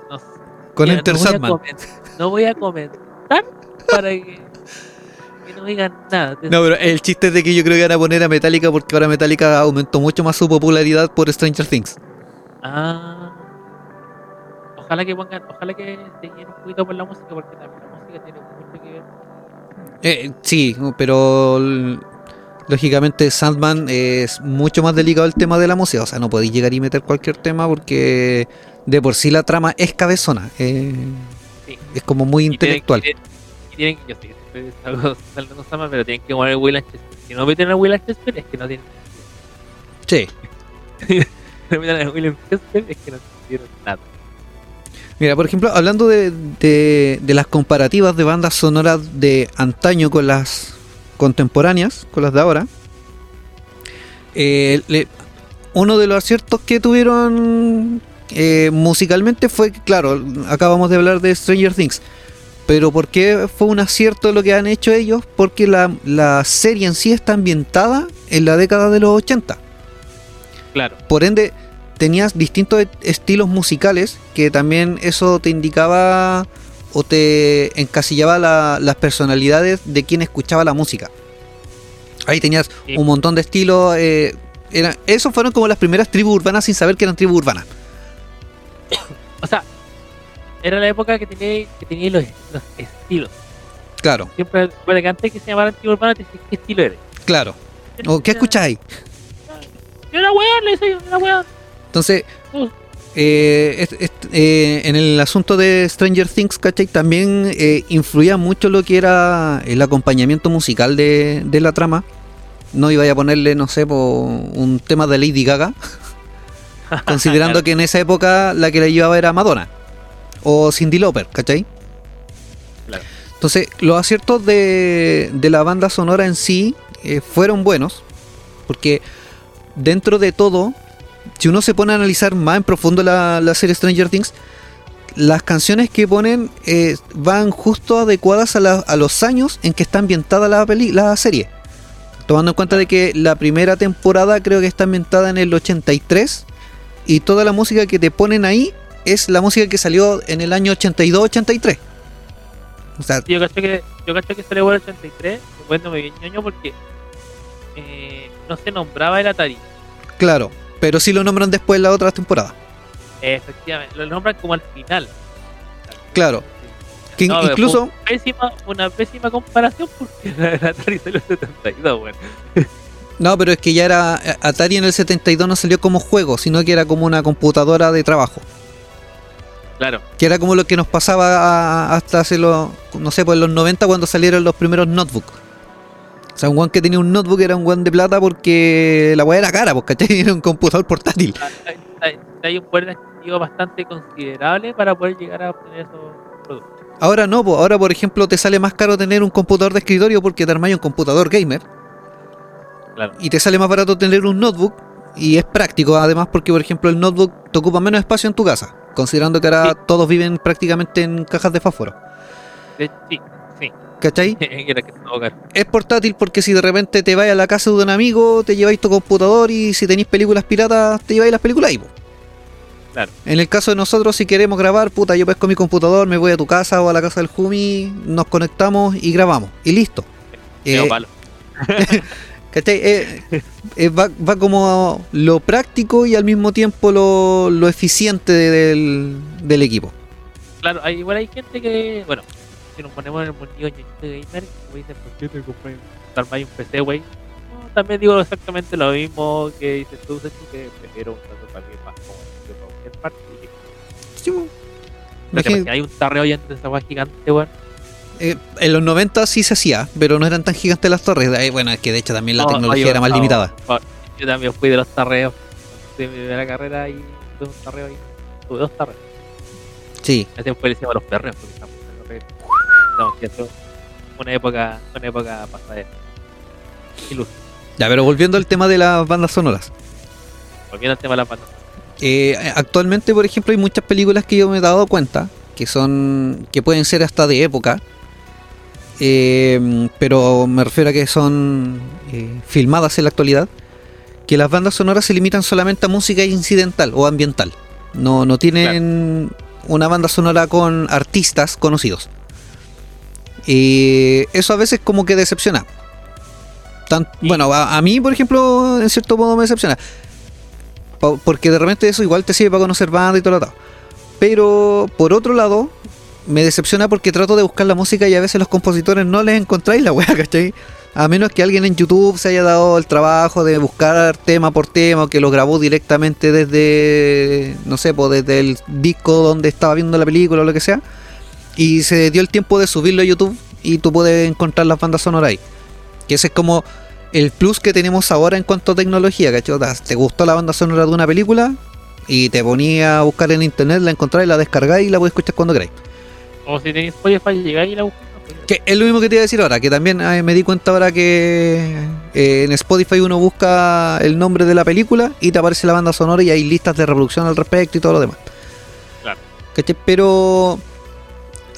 No. Con Mira, Enter no voy a Sandman. comen- No voy a comentar para que, que no digan nada. No, pero el chiste es de que yo creo que van a poner a Metallica porque ahora Metallica aumentó mucho más su popularidad por Stranger Things. Ah. Ojalá que pongan, ojalá que se un poquito por la música, porque también la música tiene mucho que ver. Eh, sí, pero lógicamente Sandman es mucho más delicado el tema de la música. O sea, no podéis llegar y meter cualquier tema porque de por sí la trama es cabezona. eh, Sí. es como muy Y tienen- intelectual. Tienen, tienen- yo siempre salgo saltando Sama, pero tienen que poner el Will Chester. Si no meten a Will Chester, es que no tienen. Sí. Si no meten a Will Chester, es que no hicieron nada. Mira, por ejemplo, hablando de, de- de las comparativas de bandas sonoras de antaño con las contemporáneas, con las de ahora, eh, le- uno de los aciertos que tuvieron eh, musicalmente fue, claro, acabamos de hablar de Stranger Things, pero ¿por qué fue un acierto lo que han hecho ellos? Porque la, la serie en sí está ambientada en la década de los 80. Claro. Por ende, tenías distintos estilos musicales que también eso te indicaba o te encasillaba la- las personalidades de quien escuchaba la música. Ahí tenías Sí. un montón de estilos. Eh, esos fueron como las primeras tribus urbanas sin saber que eran tribus urbanas. O sea, era la época que tenía, que tenía los, los estilos. Claro, Siempre, bueno, que antes que se llamara antiguo urbano, te decía, ¿qué estilo eres? claro. ¿O qué escucháis? Yo era weón, le decía yo, era weón. Entonces, Uh. Eh, eh, en el asunto de Stranger Things, ¿cachai? También eh, influía mucho lo que era el acompañamiento musical de, de la trama. No iba a ponerle, no sé, po, un tema de Lady Gaga, considerando Claro. que en esa época la que la llevaba era Madonna o Cindy Lauper, ¿cachai? Claro. Entonces, los aciertos de, de la banda sonora en sí eh, fueron buenos, porque dentro de todo, si uno se pone a analizar más en profundo la, la serie Stranger Things, las canciones que ponen eh, van justo adecuadas a, la- a los años en que está ambientada la, peli- la serie. Tomando en cuenta de que la primera temporada creo que está ambientada en el 83 y toda la música que te ponen ahí es la música que salió en el año 82-83. O sea, Yo caché que, yo caché que salió por el 83, después no me vi ñoño porque eh, no se nombraba el Atari. claro, pero sí lo nombran después en la otra temporada. Eh, efectivamente, lo nombran como al final. Claro. Que No, incluso, Pésima, una pésima comparación porque el Atari salió en el 72, bueno. no, pero es que ya era Atari en el 72 no salió como juego, sino que era como una computadora de trabajo. Claro, Que era como lo que nos pasaba hasta hace los, no sé, pues los 90 cuando salieron los primeros notebooks. O sea, un one que tenía un notebook era un one de plata porque la weá era cara, pues, ¿cachai? Era un computador portátil. hay, hay- hay un poder adquisitivo bastante considerable para poder llegar a obtener esos productos. Ahora no, pues ahora por ejemplo te sale más caro tener un computador de escritorio porque te armáis un computador gamer Claro. y te sale más barato tener un notebook y es práctico además porque por ejemplo el notebook te ocupa menos espacio en tu casa, considerando que ahora Sí. todos viven prácticamente en cajas de fósforo. De- sí, sí. ¿Cachai? Es portátil porque si de repente te vas a la casa de un amigo, te lleváis tu computador y si tenéis películas piratas, te lleváis las películas ahí. po. Claro. En el caso de nosotros, si queremos grabar, puta, yo pesco mi computador, me voy a tu casa o a la casa del Jumi, nos conectamos y grabamos. Y listo. Eh, palo. ¿Cachai? Eh, eh, va, va como lo práctico y al mismo tiempo lo, lo eficiente de- del, del equipo. Claro, hay, igual hay gente que, bueno, si nos ponemos en el mundillo ñoñito gamer, como dicen, ¿por qué te compré un PC, güey? No, también digo exactamente lo mismo que dices tú, que prefiero un trato para mí más cómodo que para cualquier parte. Sí. Lo que hay un tarreo ya entre esa gigante, weón. Eh, en los 90 sí se hacía, pero no eran tan gigantes las torres. Eh, Bueno, es que de hecho también la No, tecnología oye, era más no, limitada. por- Yo también fui de los tarreos de mi primera carrera y tuve un tarreo ahí. Tuve dos tarreos. Sí. Ese tiempo le decíamos los en los perreos. No, cierto. Una época, una época pasadera. Iluso. Ya, pero volviendo al tema de las bandas sonoras. Volviendo al tema de la banda. Eh, actualmente, por ejemplo, hay muchas películas que yo me he dado cuenta que son que pueden ser hasta de época, eh, pero me refiero a que son eh, filmadas en la actualidad, que las bandas sonoras se limitan solamente a música incidental o ambiental. No, no tienen una banda sonora con artistas conocidos. Y eso a veces como que decepciona. Tan-. Bueno, a, a mí, por ejemplo, en cierto modo me decepciona. Porque de repente eso igual te sirve para conocer bandas y todo lo otro. Pero por otro lado, me decepciona porque trato de buscar la música y a veces los compositores no les encontráis la weá, ¿cachai? A menos que alguien en YouTube se haya dado el trabajo de buscar tema por tema o que lo grabó directamente desde, no sé, pues desde el disco donde estaba viendo la película o lo que sea. Y se dio el tiempo de subirlo a YouTube y tú puedes encontrar las bandas sonoras ahí. Que ese es como el plus que tenemos ahora en cuanto a tecnología, ¿cachai? ¿Te gustó la banda sonora de una película? Y te ponía a buscar en internet, la encontráis, la descargáis y la puedes escuchar cuando queráis. O si tenéis Spotify, llegáis y la buscáis. Que es lo mismo que te iba a decir ahora, que también eh, me di cuenta ahora que eh, en Spotify uno busca el nombre de la película y te aparece la banda sonora y hay listas de reproducción al respecto y todo lo demás. Claro. ¿Cachai? Pero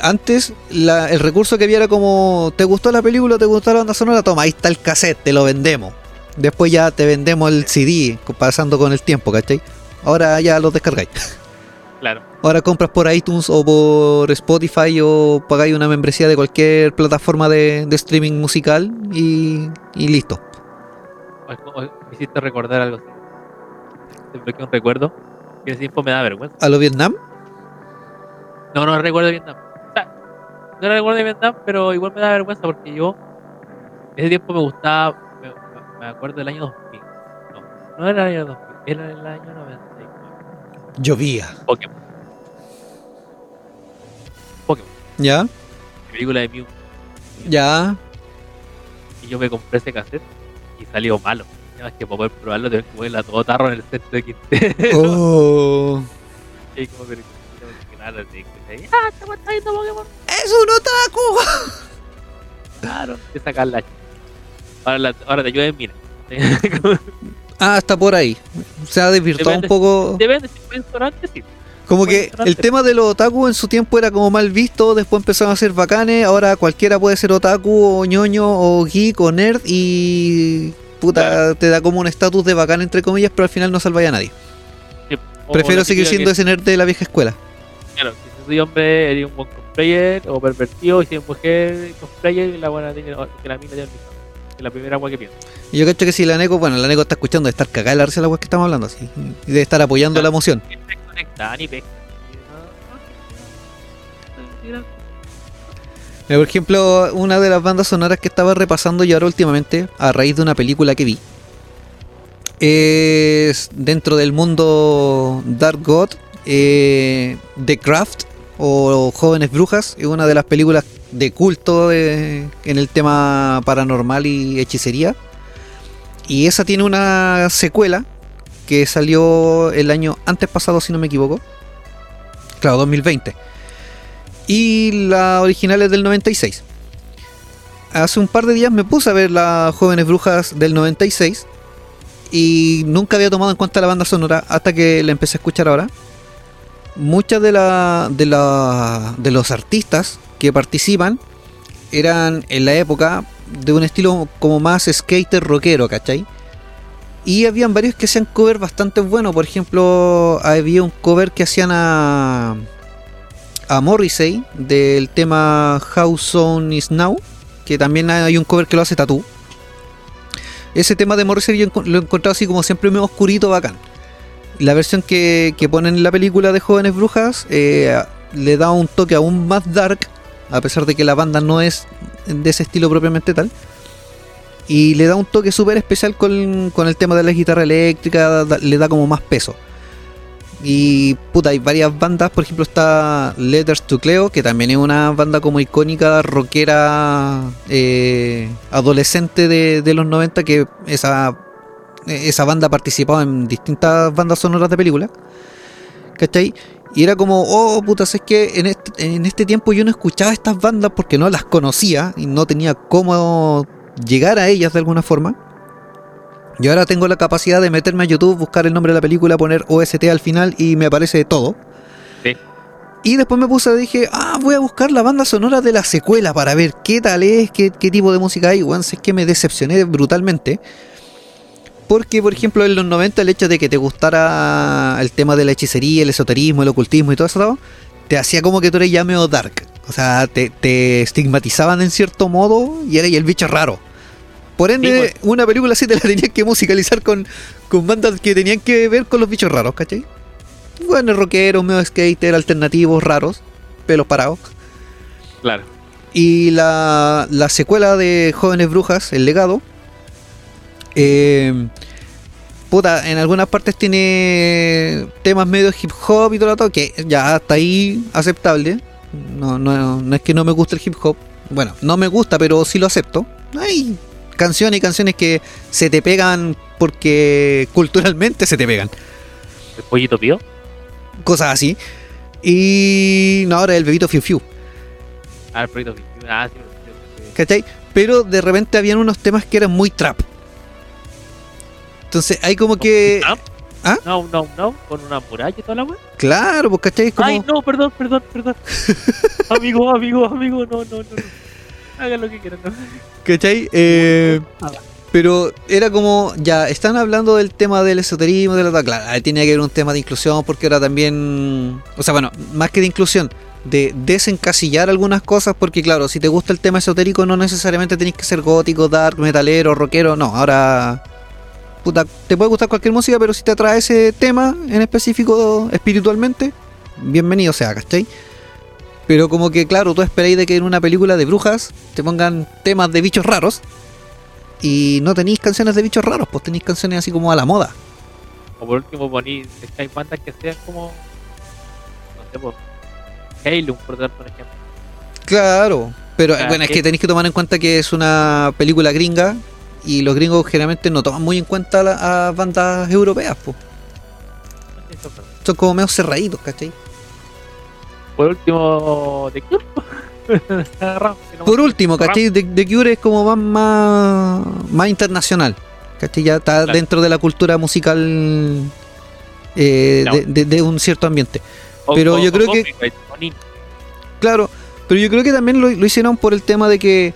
antes la- el recurso que había era como, ¿te gustó la película? ¿Te gustó la banda sonora? Toma, ahí está el cassette, te lo vendemos. Después ya te vendemos el CD, pasando con el tiempo, ¿cachai? Ahora ya lo descargáis. Claro. Ahora compras por iTunes o por Spotify o pagáis una membresía de cualquier plataforma de, de streaming musical y, y listo. Me hiciste recordar algo. Te bloqueé un recuerdo. Que ese tiempo me da vergüenza. ¿A lo Vietnam? No, no recuerdo Vietnam. O sea, no recuerdo de Vietnam, pero igual me da vergüenza porque yo. Ese tiempo me gustaba. Me, acuerdo del año 2000. No, no era el año 2000, era el año 99. Llovía. Pokémon. Pokémon. ¿Ya? La película de Mew. ¿Ya? Y yo me compré ese cassette y salió malo. Nada más que para poder probarlo tengo que ponerla todo tarro en el centro de Quintero. Oh. Y como claro, sí, que ahí, ah, estamos trayendo Pokémon. ¡Es un otaku! Claro, de sacar la Ahora, la- ahora te llueve mina. Ah, está por ahí. Se ha desvirtuado un poco. Depende si fue restaurante, sí. Como que el tema de los otaku en su tiempo era como mal visto, después empezaron a ser bacanes, ahora cualquiera puede ser otaku o ñoño o geek o nerd y puta, Claro. te da como un estatus de bacán entre comillas, pero al final no salva a nadie. Sí, Prefiero seguir siendo que- ese nerd de la vieja escuela. Claro, si soy hombre, eres un buen cosplayer o pervertido, y si eres mujer, cosplayer, la buena tiene que la mina tiene el la primera agua que pienso. Y yo cacho que si la Neko, bueno, la Neko está escuchando de estar cagada de la risa de la wea que estamos hablando así, y de estar apoyando la emoción. Ni pesca. por ejemplo, una de las bandas sonoras que estaba repasando yo ahora últimamente, a raíz de una película que vi, es dentro del mundo Dark God, eh, The Craft o Jóvenes Brujas, es una de las películas de culto en el tema paranormal y hechicería. Y esa tiene una secuela que salió el año antes pasado, si no me equivoco. Claro, 2020 y la original es del 96. Hace un par de días me puse a ver las jóvenes brujas del 96 y nunca había tomado en cuenta la banda sonora hasta que la empecé a escuchar ahora. Muchas de, la, de, los artistas que participan eran en la época de un estilo como más skater rockero, ¿cachai? Y habían varios que hacían cover bastante buenos. Por ejemplo, había un cover que hacían a, a Morrissey del tema How Soon Is Now, que también hay un cover que lo hace Tatú. Ese tema de Morrissey yo lo he encontrado así como siempre medio oscurito, bacán. La versión que, que ponen en la película de Jóvenes Brujas eh, le da un toque aún más dark, a pesar de que la banda no es de ese estilo propiamente tal. Y le da un toque súper especial con, con el tema de la guitarra eléctrica, le da como más peso. Y puta, hay varias bandas, por ejemplo está Letters to Cleo, que también es una banda como icónica, rockera, eh, adolescente de, de los 90, que esa, esa banda ha participado en distintas bandas sonoras de películas. ¿Cachai? Y era como, oh puta, es que en este, en este tiempo yo no escuchaba estas bandas porque no las conocía y no tenía cómo llegar a ellas de alguna forma. Y ahora tengo la capacidad de meterme a YouTube, buscar el nombre de la película, poner OST al final y me aparece todo. Sí. Y después me puse, dije, ah, voy a buscar la banda sonora de la secuela para ver qué tal es, qué, qué tipo de música hay. Si es que me decepcioné brutalmente. Porque, por ejemplo, en los 90 el hecho de que te gustara el tema de la hechicería, el esoterismo, el ocultismo y todo eso, te hacía como que tú eres ya medio dark. O sea, te, te estigmatizaban en cierto modo y eres el bicho raro. Por ende, Sí, una película así te la tenías que musicalizar con, con bandas que tenían que ver con los bichos raros, ¿cachai? Bueno, rockeros, medio skater, alternativos, raros, pelos parados. Claro. Y la, la secuela de Jóvenes Brujas, El Legado, eh, puta, en algunas partes tiene temas medio hip hop y todo lo otro, que ya hasta ahí aceptable. No, no, no es que no me guste el hip hop. Bueno, no me gusta, pero sí lo acepto. Hay canciones y canciones que se te pegan porque culturalmente se te pegan. El pollito pío. Cosas así. Y no, ahora el bebito Fiu Fiu. Ah, el pollito pío. Ah, sí, sí, sí. ¿Cachai? Pero de repente habían unos temas que eran muy trap. Entonces hay como que. ¿Ah? No, no, no, con una muralla y toda la wea. Claro, pues ¿cachai? Es como. Ay, no, perdón, perdón, perdón. amigo, amigo, amigo, no, no, no. Hagan lo que quieran, no. ¿Cachai? Eh, pero era como. Ya, están hablando del tema del esoterismo, de la. Claro, ahí tenía que haber un tema de inclusión porque ahora también. O sea, bueno, más que de inclusión. De desencasillar algunas cosas, porque claro, si te gusta el tema esotérico, no necesariamente tenés que ser gótico, dark, metalero, rockero, no, ahora puta, te puede gustar cualquier música, pero si te atrae ese tema en específico espiritualmente, bienvenido sea, ¿cachai? Pero como que, claro, tú esperáis de que en una película de brujas te pongan temas de bichos raros y no tenéis canciones de bichos raros, pues tenéis canciones así como a la moda. O por último, que hay bandas que sean como. No sé, pues. Halo, por dar un ejemplo. Claro, pero Ah, bueno, es que tenéis que tomar en cuenta que es una película gringa y los gringos generalmente no toman muy en cuenta la- a bandas europeas, pues. Son como medio cerraditos, ¿cachai? Por último, The Cure. Por último, ¿cachai? The, The Cure es como más, más, más internacional. ¿Cachai? Ya está Claro. dentro de la cultura musical eh, de, de- de un cierto ambiente. Pero o- yo o creo que- o. Claro, pero yo creo que también lo, lo hicieron por el tema de que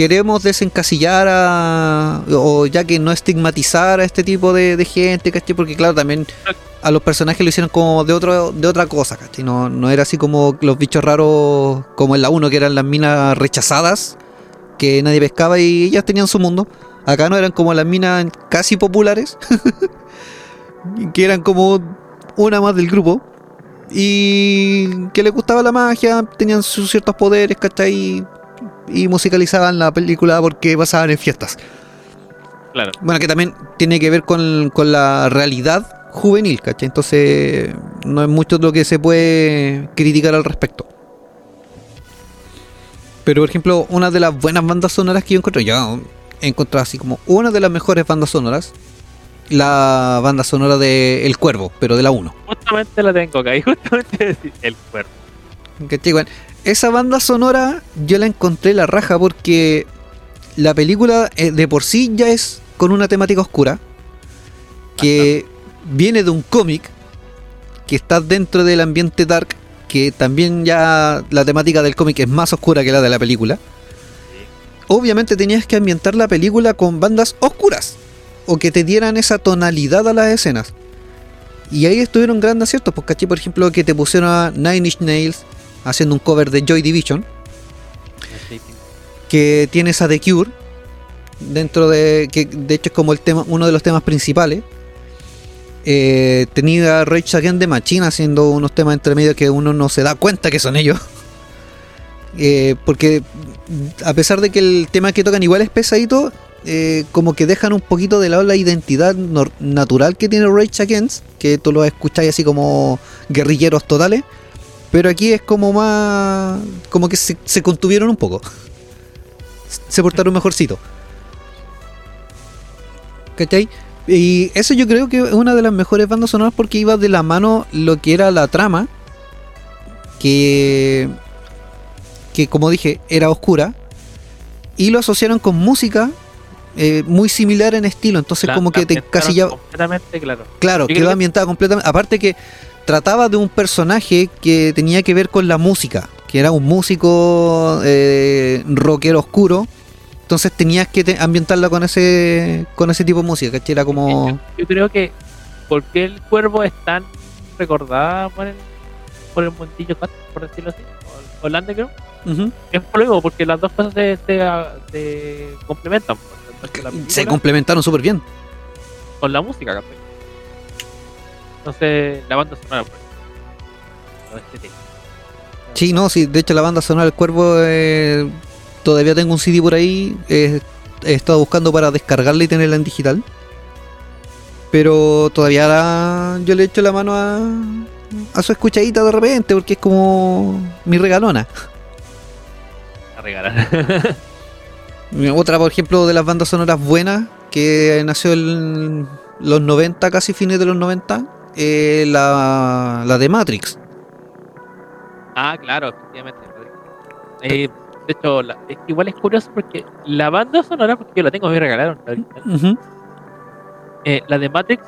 queremos desencasillar a, o ya que no estigmatizar a este tipo de, gente, ¿cachai? Porque claro, también a los personajes lo hicieron como de otro de otra cosa, ¿cachai? No, no era así como los bichos raros como en la 1, que eran las minas rechazadas, que nadie pescaba y ellas tenían su mundo. Acá no eran como las minas casi populares, que eran como una más del grupo. Y que les gustaba la magia, tenían sus ciertos poderes, ¿cachai? Y musicalizaban la película porque pasaban en fiestas. Claro. Bueno, que también tiene que ver con, con la realidad juvenil, ¿cachai? Entonces, no es mucho lo que se puede criticar al respecto. Pero, por ejemplo, una de las buenas bandas sonoras que yo encontré, yo he encontrado así como una de las mejores bandas sonoras, la banda sonora de El Cuervo, pero de la 1. Justamente la tengo acá. Justamente el cuerpo. ¿Cachai? Bueno, esa banda sonora yo la encontré la raja porque la película eh, de por sí ya es con una temática oscura que viene de un cómic que está dentro del ambiente dark que también ya la temática del cómic es más oscura que la de la película. Obviamente tenías que ambientar la película con bandas oscuras o que te dieran esa tonalidad a las escenas. Y ahí estuvieron grandes aciertos, porque caché, por ejemplo, que te pusieron a Nine Inch Nails haciendo un cover de Joy Division, que tienes a The Cure dentro de que de hecho es como el tema uno de los temas principales. Eh, tenía Rage Against the Machine haciendo unos temas entre medio que uno no se da cuenta que son ellos. Eh, porque a pesar de que el tema que tocan igual es pesadito eh, como que dejan un poquito de lado la identidad natural que tiene Rage Against que tú lo escucháis así como guerrilleros totales pero aquí es como más como que se, se contuvieron un poco se portaron mejorcito. ¿Cachai? Y eso yo creo que es una de las mejores bandas sonoras porque iba de la mano lo que era la trama, que, que como dije, era oscura, y lo asociaron con música eh, muy similar en estilo, entonces La- como la que te ambientaron casillaba... Completamente claro. Claro, Yo quedó que- ambientada completamente. Aparte que trataba de un personaje que tenía que ver con la música, que era un músico eh, rockero oscuro. Entonces tenías que te- ambientarla con ese con ese tipo de música, ¿cachai? Era como... Yo, yo creo que ¿por qué el cuervo es tan recordada por el, por el mundillo por decirlo así? O, o el underground? Ujú. Es por lo mismo, porque las dos cosas se, se, se complementan. Se complementaron súper bien. con la música, ¿cachai? Entonces, la banda sonora, pues. este tema. Sí, no, sí, de hecho la banda sonora del cuervo eh, todavía tengo un CD por ahí. eh, he estado buscando para descargarla y tenerla en digital. Pero todavía la- yo le echo la mano a, a su escuchadita de repente porque es como mi regalona. A regalar. Otra, por ejemplo, de las bandas sonoras buenas que nació en los 90, casi fines de los 90, eh, la, la de Matrix. ah, claro, efectivamente. Eh, de hecho, la- es que igual es curioso porque la banda sonora, porque yo la tengo, me regalaron la eh, la de Matrix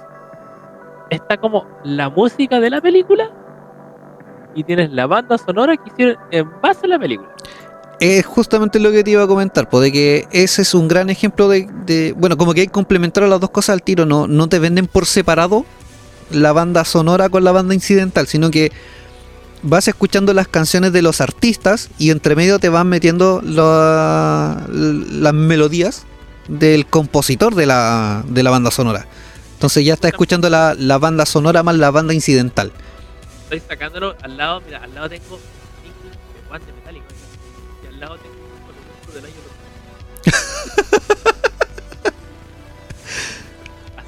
está como la música de la película y tienes la banda sonora que hicieron en base a la película. Es justamente lo que te iba a comentar, pues de que ese es un gran ejemplo de, de- bueno, como que hay que complementar las dos cosas al tiro, no, no te venden por separado la banda sonora con la banda incidental, sino que vas escuchando las canciones de los artistas y entre medio te van metiendo la- las melodías del compositor de la, de la banda sonora. Entonces ya estás escuchando la, la banda sonora más la banda incidental. Estoy sacándolo al lado, mira, al lado tengo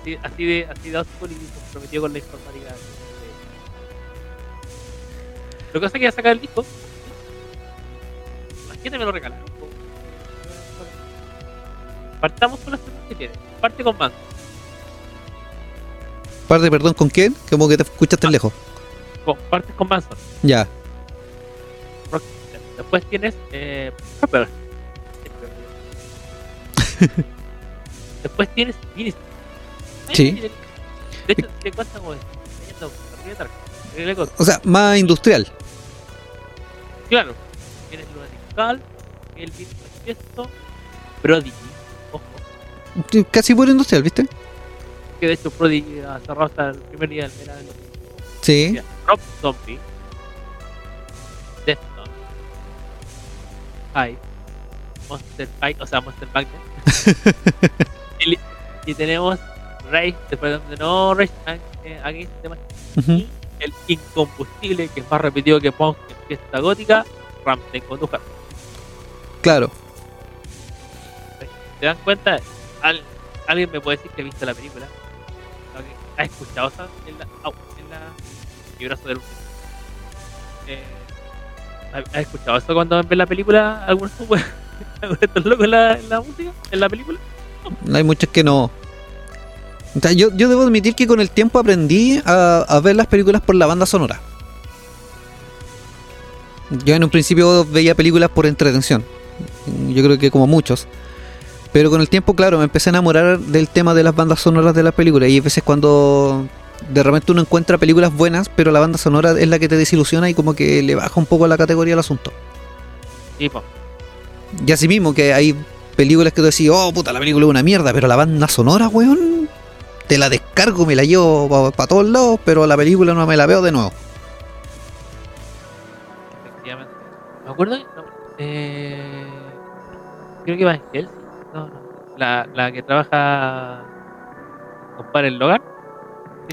así, así de así de y comprometido con la informática. Lo que pasa es que voy a sacar el disco. La gente me lo regalaron. Partamos con las cosas que tiene. Parte con Manson. Parte, perdón, ¿con quién? Como que te escuchaste lejos. Con- Partes con Manson. Ya. Después tienes. Eh, Pepper. Después tienes Ministry. Sí. De hecho, te cuenta como. Le. O sea, más industrial. Claro. Tienes Luna Discal, el Beat Manifiesto, Prodigy. Ojo. Casi puro industrial, ¿viste? Que de hecho Prodigy ha cerrado hasta el primer nivel. Era el Sí. Mira, Rob Zombie, Death Note, Hype, Monster Fight, o sea, Monster Magnet. y, y tenemos Después de no Rage Ag- eh, Against the Machine. Ujú. Y el incombustible, que es más repetido que Punk en fiesta gótica, Ramstein con Dujas. Claro. ¿Se dan cuenta? Al- ¿Alguien me puede decir que ha visto la película? ¿Alguien ¿Ha escuchado esa en la, au, en la librazo del eh, ¿ha- ¿Has escuchado eso cuando ven la película? ¿Algunos estos locos en la, en la música? ¿En la película? Hay muchos que no. O sea, yo, yo debo admitir que con el tiempo aprendí a, a ver las películas por la banda sonora. Yo en un principio veía películas por entretención. Yo creo que como muchos. Pero con el tiempo, claro, me empecé a enamorar del tema de las bandas sonoras de las películas. Y hay veces cuando de repente uno encuentra películas buenas, pero la banda sonora es la que te desilusiona y como que le baja un poco la categoría al asunto. Sí, po. Y así mismo que hay películas que tú decís, oh puta, la película es una mierda, pero la banda sonora, weón, te la descargo, me la llevo para todos lados, pero la película no me la veo de nuevo. efectivamente. Me acuerdo, no, eh, creo que va en Hellsing. No, no. La, la que trabaja con Padre Logan.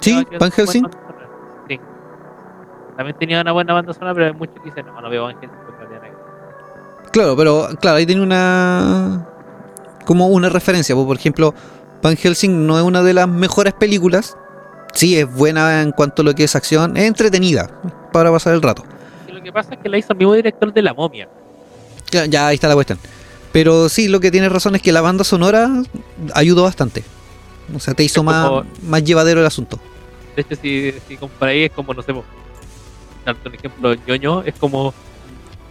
Sí, Van Helsing. Sí. También tenía una buena banda sonora, pero hay muchos que dicen, no, no veo Van Helsing porque ver". Claro, pero claro, ahí tiene una. como una referencia. pues, Por ejemplo, Van Helsing no es una de las mejores películas. Sí, es buena en cuanto a lo que es acción, es entretenida para pasar el rato. Y lo que pasa es que la hizo el mismo director de La Momia. Ya, ya ahí está la cuestión. Pero sí, lo que tienes razón es que la banda sonora ayudó bastante. O sea, te hizo más, como- más llevadero el asunto. De hecho, si, si comparáis, es como, no sé, darte un ejemplo ñoño, es como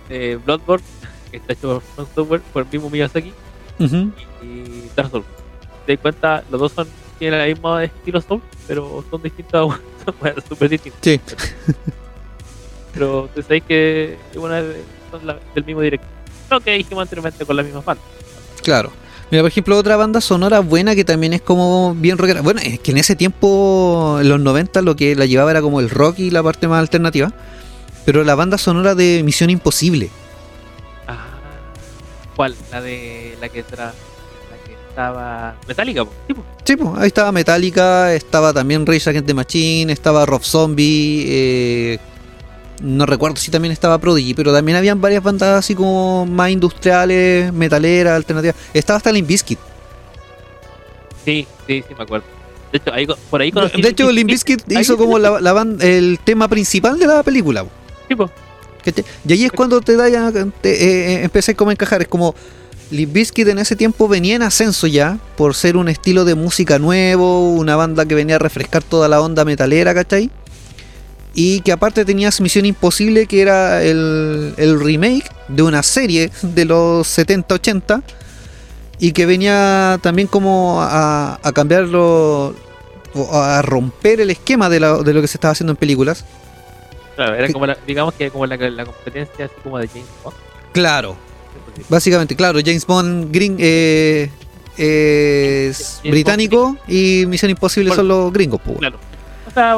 eh, Bloodborne, que está hecho por Software, por el mismo Miyazaki, Ujú. y Dark Souls. Te das cuenta, los dos son tienen el mismo estilo Soul, pero son distintos, son weas súper distintos. Sí. Pero tú sabéis que de- son la- del mismo director. Lo que dijimos anteriormente con la misma banda. Claro. Mira, por ejemplo, otra banda sonora buena que también es como bien rockera. Bueno, es que en ese tiempo, en los 90, lo que la llevaba era como el rock y la parte más alternativa. Pero la banda sonora de Misión Imposible. Ah, ¿Cuál? La de la que que estaba Metallica. Sí. Sí, pues, ahí estaba Metallica, estaba también Rage Against the Machine, estaba Rob Zombie, eh, no recuerdo si también estaba Prodigy, pero también habían varias bandas así como más industriales, metaleras, alternativas. Estaba hasta Limp Bizkit. Sí, sí, sí, me acuerdo. De hecho, ahí, por ahí conocí De hecho, Limp Limp Bizkit. Bizkit Ahí hizo como la, la ban- el tema principal de la película. po, sí, po. ¿cachai? Y ahí es cuando te da ya, te, eh, eh, empecé como a encajar. Es como Limp Bizkit en ese tiempo venía en ascenso ya, por ser un estilo de música nuevo, una banda que venía a refrescar toda la onda metalera, ¿cachai? Y que aparte tenías Misión Imposible, que era el, el remake de una serie de los 70-80, y que venía también como a, a cambiarlo, a romper el esquema de, la- de lo que se estaba haciendo en películas. Claro, era como la, digamos que como la, la competencia así como de James Bond. Claro, básicamente, claro, James Bond Green eh, es James británico y Misión Imposible Por- son los gringos, pues, Claro. O sea,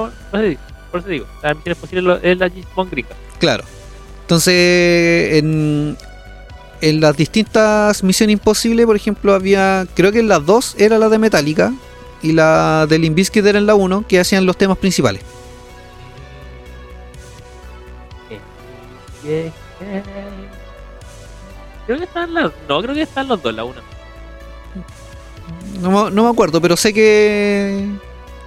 por eso digo, la misión posible lo- es la James Bond gringa. Claro. Entonces, en, en las distintas Misión Imposible, por ejemplo, había, creo que en las dos era la de Metallica y la de Limp Bizkit era en la 1, que hacían los temas principales. Yeah, yeah. Creo que están las. No, creo que están los dos, la una. No, me- no me acuerdo, pero sé que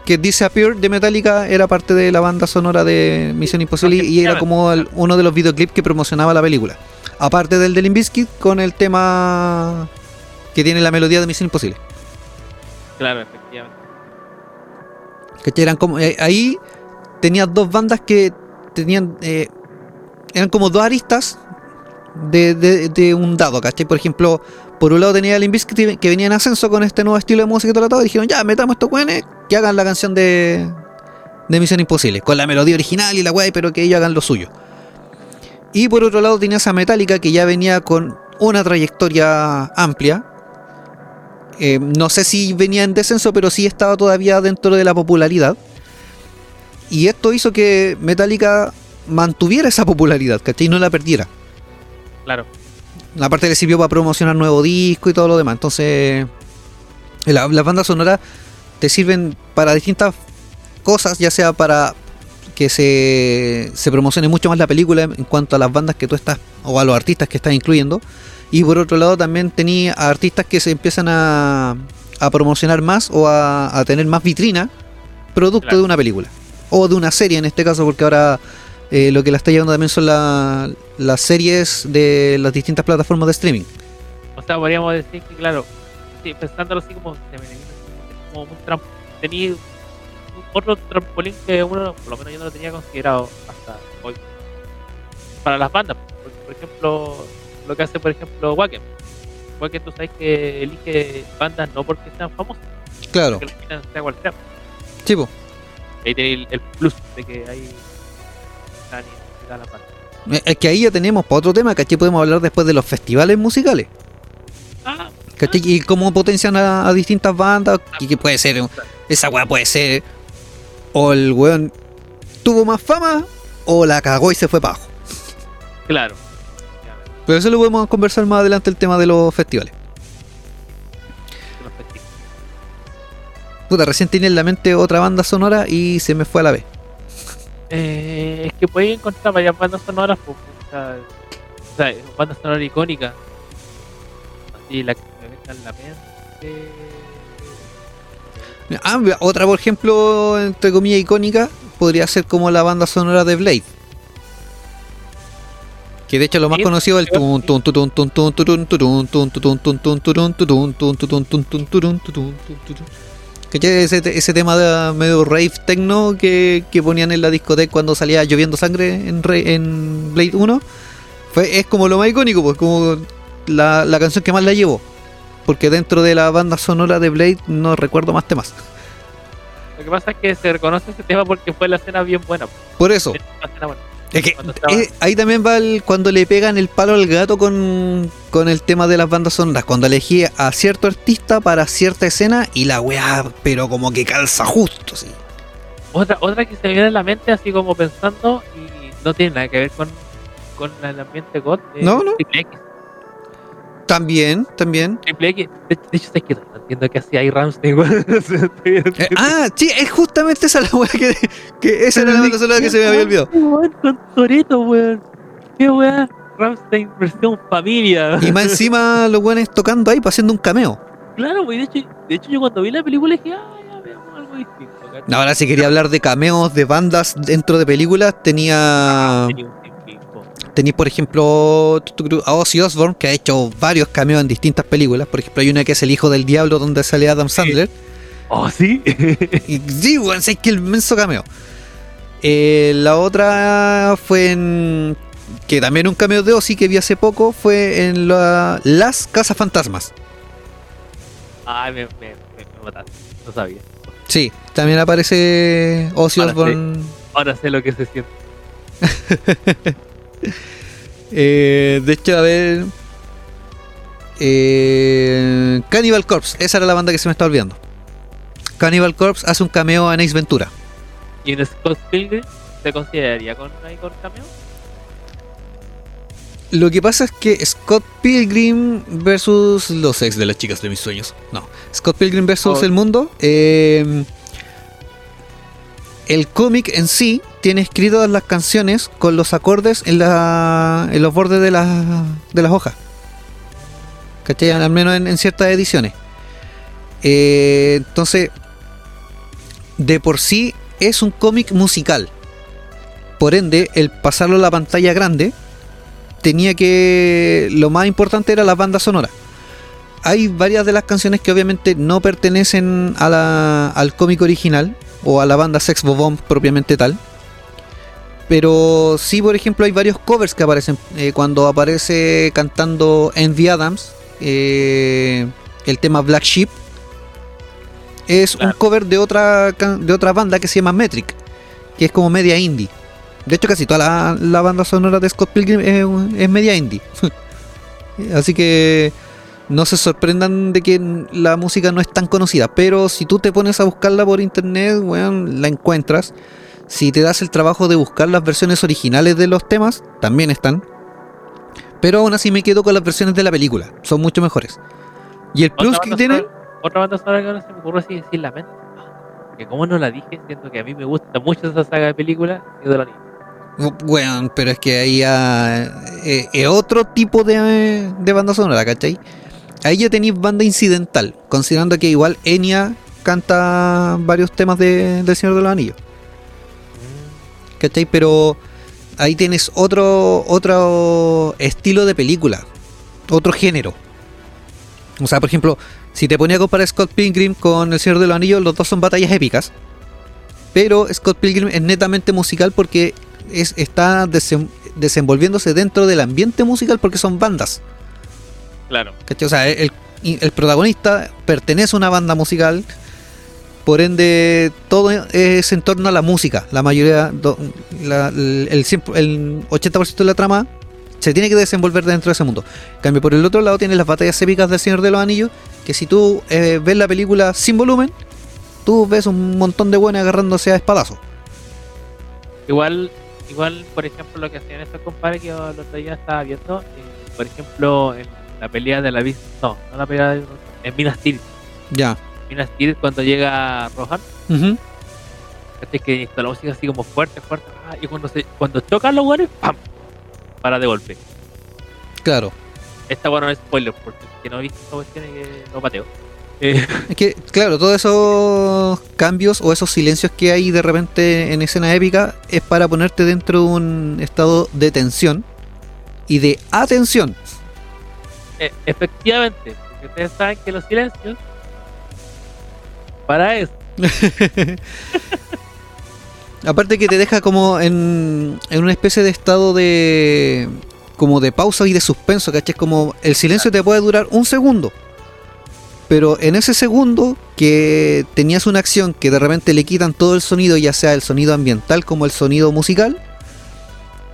que Disappear de Metallica era parte de la banda sonora de Misión Imposible y era como el- uno de los videoclips que promocionaba la película. Aparte del de Limp Bizkit con el tema que tiene la melodía de Misión Imposible. Claro, efectivamente. ¿Cachai? Eran como, eh, ahí tenías dos bandas que tenían. eh, eran como dos aristas de, un dado, ¿cachai? Por ejemplo, por un lado tenía el que venía en ascenso con este nuevo estilo de música y todo, todo, y dijeron, ya, metamos estos weones que hagan la canción de, de Misión Imposible, con la melodía original y la weá, pero que ellos hagan lo suyo. Y por otro lado tenías a Metallica que ya venía con una trayectoria amplia. Eh, no sé si venía en descenso, pero sí estaba todavía dentro de la popularidad. Y esto hizo que Metallica mantuviera esa popularidad, ¿cachai? Y no la perdiera. Claro. Aparte le sirvió para promocionar nuevo disco y todo lo demás. Entonces, la- las bandas sonoras te sirven para distintas cosas, ya sea para que se, se promocione mucho más la película en cuanto a las bandas que tú estás, o a los artistas que estás incluyendo. Y por otro lado también tenía artistas que se empiezan a, a promocionar más o a, a tener más vitrina producto Claro. de una película. O de una serie en este caso, porque ahora eh, lo que la está llevando también son la- las series de las distintas plataformas de streaming. O sea, podríamos decir que, claro, sí, pensándolo así como como un tramp tenía un- otro trampolín que uno, por lo menos yo no lo tenía considerado hasta hoy. Para las bandas, porque, por ejemplo, lo que hace, por ejemplo, Wacken. Wacken, tú sabes que elige bandas no porque sean famosas, Claro, que eliminan sea chivo. Ahí tiene el, plus de que hay las bandas. Es que ahí ya tenemos para otro tema, ¿cachai? Podemos hablar después de los festivales musicales. Ah, ¿Cachai? Y cómo potencian a, a distintas bandas. Y que puede ser, esa weá puede ser. O el weón tuvo más fama, o la cagó y se fue para abajo. claro. Pero eso lo podemos conversar más adelante el tema de los festivales. Los festivales. Puta, recién tenía en la mente otra banda sonora y se me fue a la vez. Eh, es que podéis encontrar varias bandas sonoras, pues, o sea, o sea, bandas sonoras icónicas. Así la que me venga en la mente. Ah, otra, por ejemplo, entre comillas icónica, podría ser como la banda sonora de Blade. Que de hecho lo más conocido es el ¿Cachai? Ese, ese tema de medio rave techno que, que ponían en la discoteca cuando salía lloviendo sangre en, en Blade 1 fue, es como lo más icónico, pues como la, la canción que más la llevo. Porque dentro de la banda sonora de Blade no recuerdo más temas. Lo que pasa es que se reconoce ese tema porque fue la escena bien buena. pues, Por eso. buena. Es que eh, ahí también va el- cuando le pegan el palo al gato con, con el tema de las bandas sonoras. Cuando elegí a cierto artista para cierta escena y la weá, pero como que calza justo, sí. Otra, otra que se me viene a la mente así como pensando y no tiene nada que ver con, con el ambiente God. eh, No, no. Triple X. También, también. Triple X. De, hecho, es que no entiendo qué hacía ahí Ramstein. Eh, ah, sí, es justamente esa la weá que, que esa era la banda sonora que se me había olvidado. Weón, Con Toreto, weón. Qué weón. Ramstein versión familia. Y más encima los weones tocando ahí, pues, haciendo un cameo. Claro, wey. De hecho, de hecho, yo cuando vi la película dije, ah, ya veamos algo distinto. Ahora, si quería hablar de cameos de bandas dentro de películas, tenía. Tenía un tiempo. Tenéis, por ejemplo, a Ozzy Osbourne, que ha hecho varios cameos en distintas películas. Por ejemplo, hay una que es El Hijo del Diablo, donde sale Adam Sandler. Oh, sí. Y sí, weón, sé que el inmenso cameo. Eh, la otra fue en. Que también un cameo de Ozzy que vi hace poco fue en la- Las Casas Fantasmas. Ay, me, me, me, me mataste. No sabía. Sí, también aparece Ozzy Ahora Osbourne. Ahora sé lo que se siente. Eh, de hecho, a ver. Eh, Cannibal Corpse, esa era la banda que se me está olvidando. Cannibal Corpse hace un cameo en Ace Ventura. ¿Y en Scott Pilgrim se consideraría con, con cameo? Lo que pasa es que Scott Pilgrim versus los ex de las chicas de mis sueños. No, Scott Pilgrim versus Oh. el mundo. eh, el cómic en sí tiene escritas las canciones con los acordes en, la, en los bordes de, la- de las hojas. ¿Cachai? Al menos en, en ciertas ediciones. Eh, entonces, de por sí es un cómic musical. Por ende, el pasarlo a la pantalla grande tenía que. Lo más importante era la banda sonora. Hay varias de las canciones que obviamente no pertenecen a la- al cómic original o a la banda Sex Bomb propiamente tal. Pero sí, por ejemplo, hay varios covers que aparecen. Eh, cuando aparece cantando Envy Adams, eh, el tema Black Sheep, es un cover de otra, de otra banda que se llama Metric, que es como media indie. De hecho, casi toda la, la banda sonora de Scott Pilgrim es, es media indie. Así que no se sorprendan de que la música no es tan conocida. Pero si tú te pones a buscarla por internet, weón, la encuentras. Si te das el trabajo de buscar las versiones originales de los temas, también están. Pero aún así me quedo con las versiones de la película. Son mucho mejores. Y el plus que banda tiene... sonora- Otra banda sonora que ahora se me ocurre así decir la mente. Que como no la dije, siento que a mí me gusta mucho esa saga de películas y de la niña. Weón, pero es que ahí ya, eh, es otro tipo de, de banda sonora, ¿cachai? Ahí ya tenéis banda incidental, considerando que igual Enya canta varios temas de, del Señor de los Anillos, ¿cachai? Pero ahí tienes otro, otro estilo de película, otro género. O sea, por ejemplo, si te ponía a comparar Scott Pilgrim con El Señor de los Anillos, los dos son batallas épicas. Pero Scott Pilgrim es netamente musical porque es, está desenvolviéndose dentro del ambiente musical porque son bandas. Claro. ¿cachai? O sea, el, el protagonista pertenece a una banda musical. Por ende, todo es en torno a la música. La mayoría, la- el, el 100 el 80% de la trama se tiene que desenvolver dentro de ese mundo. En cambio, por el otro lado tienes las batallas épicas del Señor de los Anillos, que si tú eh, ves la película sin volumen, tú ves un montón de buenos agarrándose a espadazos. Igual, igual, por ejemplo, lo que hacían estos compadres que yo el otro día estaba viendo, eh, por ejemplo, en la pelea de la no, no la pelea de en Minas Tirith. Ya. Minas Tirith cuando llega Rohan, Ujú. ¿cachai? que está la música así como fuerte, fuerte, ah, y cuando se, cuando chocan los guanes, ¡pam! para de golpe. Claro. Esta bueno no es spoiler, porque el que no ha visto esta cuestión es que no pateo. Eh, Es que, claro, todos esos cambios o esos silencios que hay de repente en escena épica es para ponerte dentro de un estado de tensión y de atención. Eh, efectivamente, porque ustedes saben que los silencios, para eso, Aparte que te deja como en, en una especie de estado de como de pausa y de suspenso, ¿cachai? Como el silencio te puede durar un segundo. Pero en ese segundo que tenías una acción que de repente le quitan todo el sonido, ya sea el sonido ambiental como el sonido musical,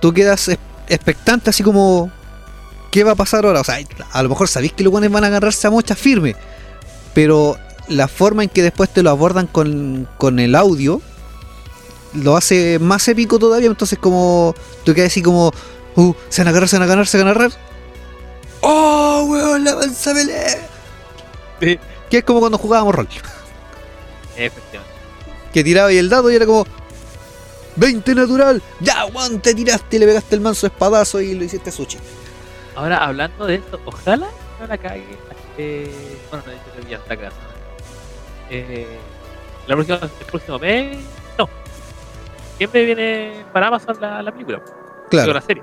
tú quedas expectante así como ¿qué va a pasar ahora? O sea, a lo mejor sabéis que los buenos van a agarrarse a mocha firme, pero la forma en que después te lo abordan con, con el audio lo hace más épico todavía. Entonces, como tú quedas así como, uh, se van a agarrar, se van a agarrar, se van a agarrar. ¡Oh, weón, la pelea! Sí. Que es como cuando jugábamos rol, efectivamente. que tiraba y el dado y era como 20 natural, ya, weón, te tiraste y le pegaste el manso espadazo y lo hiciste sushi. Ahora, hablando de eso, ojalá no la cague. Eh, bueno, no, de hecho, ya está acá. Eh, la próxima, el próximo mes, no. Siempre viene para Amazon la, la película, Claro, la serie.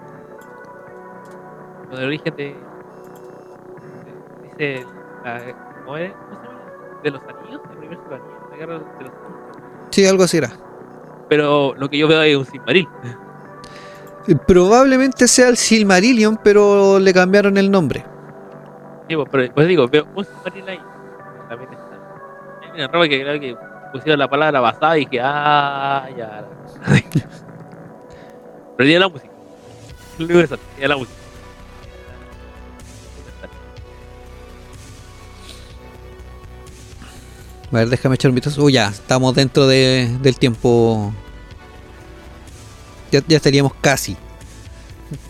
Con el origen de. dice. La, ¿Cómo es? ¿Cómo se llama? De los anillos, el los anillos, la guerra de los anillos. sí, algo así era. Pero lo que yo veo es un Silmaril. Probablemente sea el Silmarillion, pero le cambiaron el nombre. Sí, pues, pero pues digo, veo un Silmaril ahí. También está. Ay, Mira, roba que creo que pusieron la palabra basada y dije, ah, ya. pero ya la música. Que sale, ya la música. A ver, déjame echar un vistazo. Uy, ya, estamos dentro de- del tiempo. Ya, ya estaríamos casi.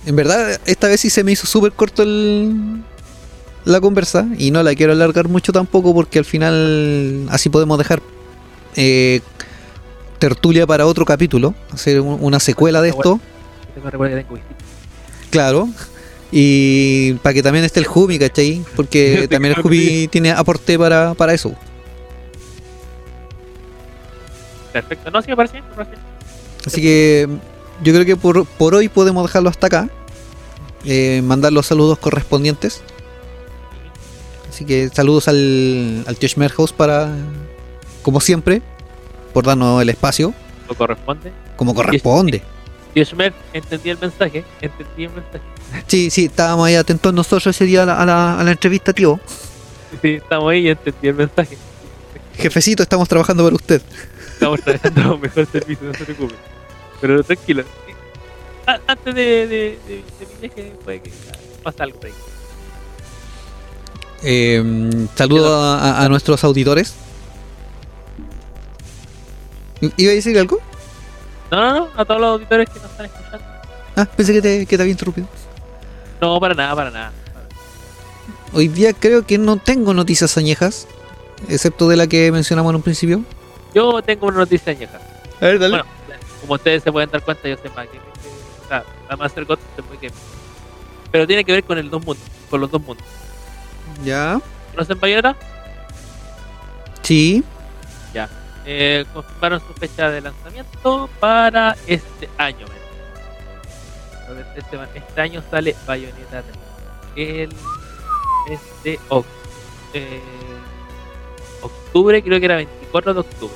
En verdad, esta vez sí se me hizo súper corto el, la conversa. Y no la quiero alargar mucho tampoco porque al final así podemos dejar eh, tertulia para otro capítulo. Hacer un- una secuela de esto. Claro. Y para que también esté el Jumi, ¿cachai? Porque también el Jumi tiene aporte para, para eso. Perfecto. No, sí me parece bien, me parece bien. Así que yo creo que por, por hoy podemos dejarlo hasta acá. Eh, mandar los saludos correspondientes. Así que saludos al, al Josh Merhouse para, como siempre, por darnos el espacio, Lo corresponde. como corresponde. Tío Schmer, entendí el mensaje, entendí el mensaje. Sí, sí, estábamos ahí atentos nosotros ese día a la, a la- a la entrevista, tío. Sí, estamos ahí y entendí el mensaje. Jefecito, estamos trabajando para usted. Estamos trabajando mejor servicio, no se preocupe. Pero tranquilo. A- Antes de, de, de, de mi viaje puede que pase algo ahí. Eh, saludo a, a- nuestros auditores. ¿Iba a decir algo? No, no, no, a todos los auditores que nos están escuchando. Ah, pensé que te, que te había interrumpido. No, para nada, para nada. Hoy día creo que no tengo noticias añejas, excepto de la que mencionamos en un principio. Yo tengo una noticia añeja. A ver, dale. Bueno, como ustedes se pueden dar cuenta, yo soy más que- O sea, la Master God es muy gaming. Pero tiene que ver con el dos mundos, con los dos mundos. ya. ¿Conocen Bayonetta? Sí. Eh, confirmaron su fecha de lanzamiento para este año. Este, este año sale Bayonetta 3. El eh, octubre, creo que era 24 de octubre.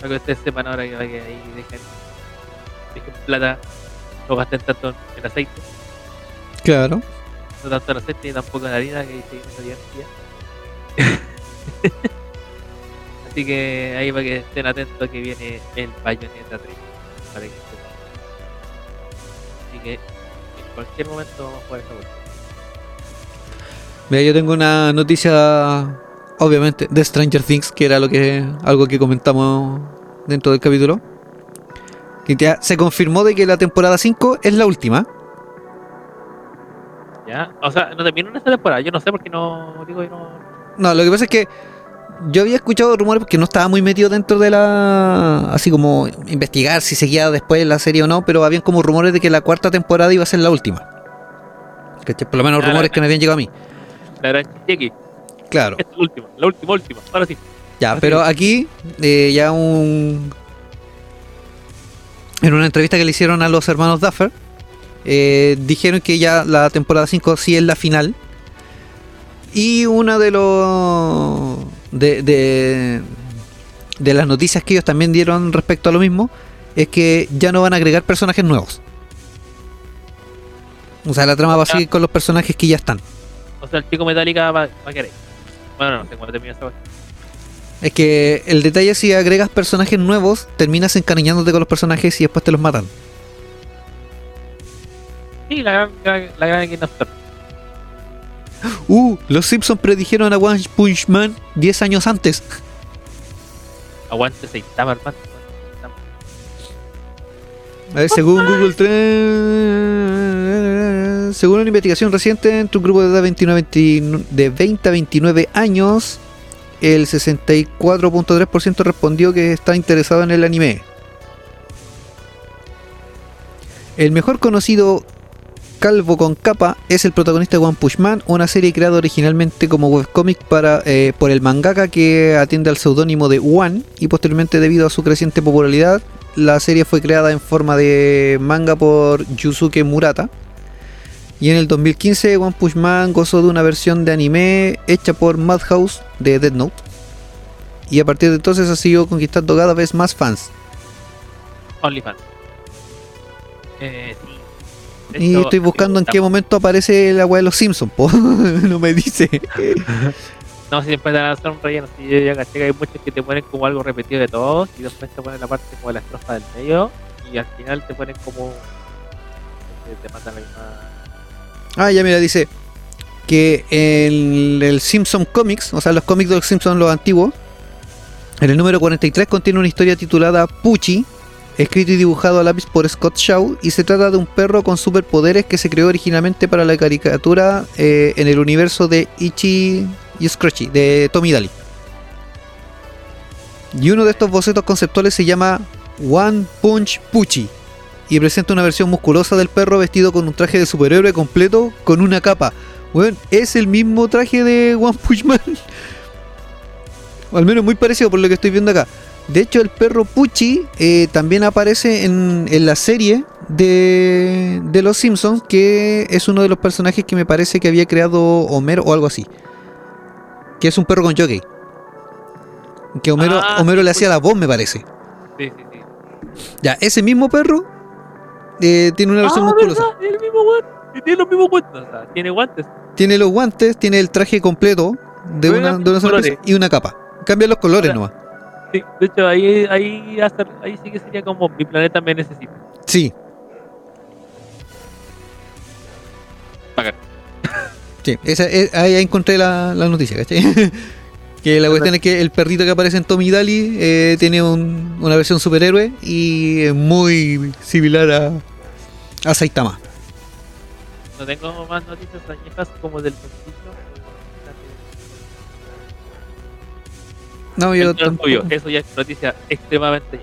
Para que ustedes sepan ahora que, que ahí dejen, dejen plata, no gasten tanto en aceite, Claro. no tanto en aceite ni tampoco en harina, que dice esa divertida. Así que ahí para que estén atentos que viene el Bayonetta 3. Para que. Así que en cualquier momento vamos a jugar esa vuelta. Mira, yo tengo una noticia, obviamente, de Stranger Things, que era lo que algo que comentamos dentro del capítulo. Que ya se confirmó de que la temporada 5 es la última. ¿Ya? O sea, no terminó en esta temporada. Yo no sé por qué no digo yo no. No, lo que pasa es que yo había escuchado rumores porque no estaba muy metido dentro de la. Así como investigar si seguía después la serie o no, pero habían como rumores de que la cuarta temporada iba a ser la última. Por lo menos rumores la- que me habían llegado a mí. La gran Chiqui. Claro. Esta es la última, la última, última. Ahora sí. Ya, Así pero aquí eh, ya un... En una entrevista que le hicieron a los hermanos Duffer, eh, dijeron que ya la temporada 5 sí es la final. Y una de los... De, de, de las noticias que ellos también dieron respecto a lo mismo es que ya no van a agregar personajes nuevos. O sea, la trama va a seguir con los personajes que ya están. O sea, el chico Metallica va, va a querer. Bueno, no sé cuándo termina esta. Es que el detalle es si agregas personajes nuevos, terminas encariñándote con los personajes y después te los matan. Sí, la gran, la, la gran Game of. Uh, los Simpsons predijeron a One Punch Man 10 años antes. Aguante Saitama, hermano. A ver, según Google Trends, según una investigación reciente entre un grupo de edad 29, 29 de 20 a 29 años, el 64.3% respondió que está interesado en el anime. El mejor conocido calvo con capa es el protagonista de One Punch Man, una serie creada originalmente como webcomic para, eh, por el mangaka que atiende al seudónimo de One y posteriormente debido a su creciente popularidad la serie fue creada en forma de manga por Yusuke Murata. Y en el 2015 One Punch Man gozó de una versión de anime hecha por Madhouse de Dead Note. Y a partir de entonces ha seguido conquistando cada vez más fans. OnlyFans. Eh, Y estoy buscando en qué momento aparece la weá de los Simpsons, po. no me dice. No, si siempre te van a hacer un relleno. Si yo ya caché que hay muchos que te ponen como algo repetido de todos y después te ponen la parte como de la estrofa del medio y al final te ponen como. Te, te matan la misma. Ah, ya mira, dice que en el Simpson Comics, o sea, los cómics de los Simpsons, los antiguos, en el número 43 contiene una historia titulada Pucci, escrito y dibujado a lápiz por Scott Shaw, y se trata de un perro con superpoderes que se creó originalmente para la caricatura eh, en el universo de Ichi y Scratchy, de Tommy Daly. Y uno de estos bocetos conceptuales se llama One Punch Pucci y presenta una versión musculosa del perro vestido con un traje de superhéroe completo con una capa. Bueno, es el mismo traje de One Punch Man. O al menos muy parecido por lo que estoy viendo acá. De hecho, el perro Pucci eh, también aparece en, en la serie de, de Los Simpsons, que es uno de los personajes que me parece que había creado Homero o algo así. Que es un perro con jockey. Que Homero, Ah, Homero sí, le hacía la voz, me parece. Sí, sí, sí. Ya, ese mismo perro eh, tiene una versión ah, musculosa. ¿verdad? El mismo. Y tiene los mismos guantes. O sea, tiene guantes. Tiene los guantes, tiene el traje completo de una, de una sola pieza y una capa. Cambian los colores Ahora- nomás. Sí, de hecho, ahí, ahí, hace- ahí sí que sería como mi planeta me necesita. Sí. Bacán. Sí, esa, eh, ahí encontré la, la noticia, ¿cachai? que la cuestión es que el perrito que aparece en Tommy Daly eh, tiene un- una versión superhéroe y es muy similar a, a Saitama. No tengo más noticias añejas como del Tontito. No, yo tampoco. Eso ya es noticia extremadamente.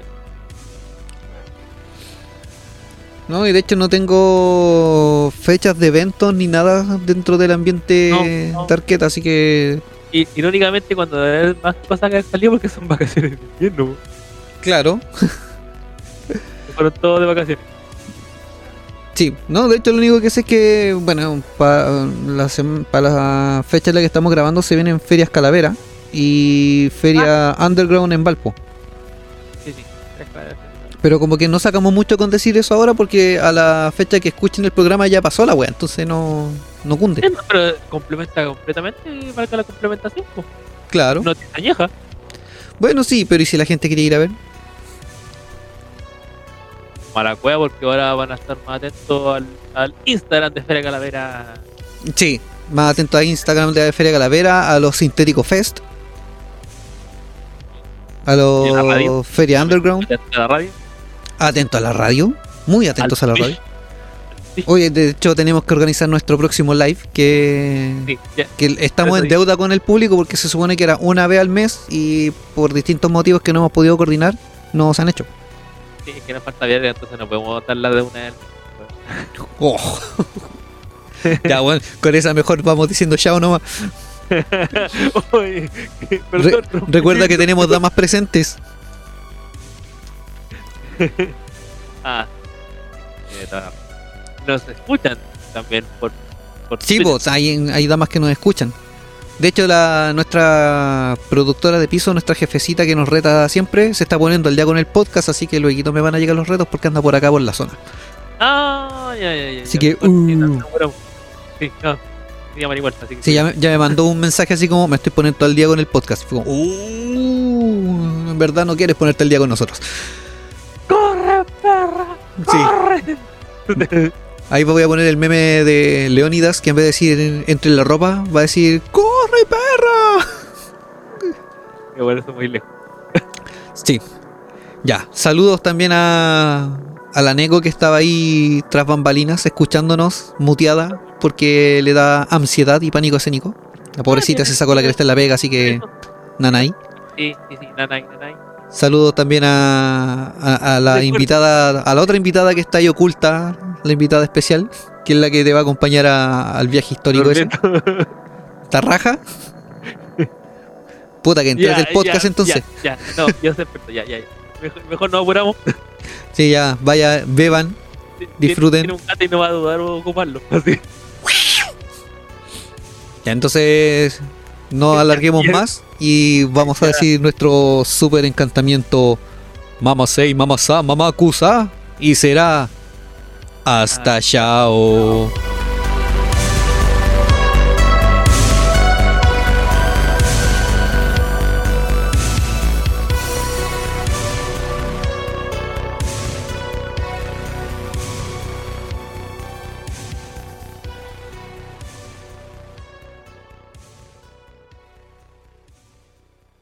No, y de hecho no tengo fechas de eventos ni nada dentro del ambiente No, no. así que Y irónicamente, cuando más cosas que han salido porque son vacaciones de invierno. claro. Fueron todos de vacaciones. Sí, no, de hecho lo único que sé es que, bueno, para la, sem- pa la fecha en la que estamos grabando se vienen ferias Calavera y feria Underground en Valpo. Pero como que no sacamos mucho con decir eso ahora porque a la fecha que escuchen el programa ya pasó la wea, entonces no, no cunde. Sí, Pero complementa completamente, marca la complementación. po. Claro. Noticia añeja. Bueno, sí, pero ¿y si la gente quiere ir a ver? Mala cueva porque ahora van a estar más atentos al, al Instagram de Feria Calavera. Sí, más atento a Instagram de Feria Calavera, a los Sintético Fest, a los. Feria Underground, la radio. Atento a la radio, muy atentos a la radio. Sí, Oye, de hecho tenemos que organizar nuestro próximo live que, sí, ya. que estamos Eso en sí. deuda con el público porque se supone que era una vez al mes y por distintos motivos que no hemos podido coordinar no se han hecho. Sí, es que nos falta viernes, entonces no podemos darla de una vez. Oh. ya bueno, con esa mejor vamos diciendo chao nomás. Oye, Re- recuerda que tenemos damas presentes. Ah, eh, nos escuchan también por, por Sí, pues, hay, hay damas que nos escuchan. De hecho, la, nuestra productora de piso, nuestra jefecita que nos reta siempre, se está poniendo al día con el podcast, así que luego me van a llegar los retos porque anda por acá por la zona. Ah, ya, ya, ya. Así ya, que, uh. Sí, no. Igual, así que Sí, ya, me- ya me mandó un mensaje así como, me estoy poniendo al día con el podcast. Fue como, "Uh, en verdad no quieres ponerte al día con nosotros. ¡Corre, perra! Sí, ¡Corre! ahí voy a poner el meme de Leónidas que en vez de decir entre la ropa, va a decir, ¡corre, perra! Bueno, eso es muy lejos. Sí. Ya, saludos también a, a la Neko que estaba ahí tras bambalinas escuchándonos, muteada, porque le da ansiedad y pánico escénico. La pobrecita se sacó la cresta en la pega, así que nanay. Sí, sí, sí, nanay, nanay. Saludos también a, a- a la invitada, a la otra invitada que está ahí oculta, la invitada especial, que es la que te va a acompañar a- al viaje histórico ese. ¿Tarraja? Puta que entres Ya, del podcast ya, entonces. Ya, ya, no, yo sé, perfecto, ya, ya. ya. Mejor, mejor no apuramos. Sí, ya, vaya, beban. Disfruten. Tiene un gato y no va a dudar o ocuparlo. Así. Ya, entonces no alarguemos más y vamos a decir nuestro super encantamiento. Mama Sei, Mama Sa, Mama Kusa y será hasta chao.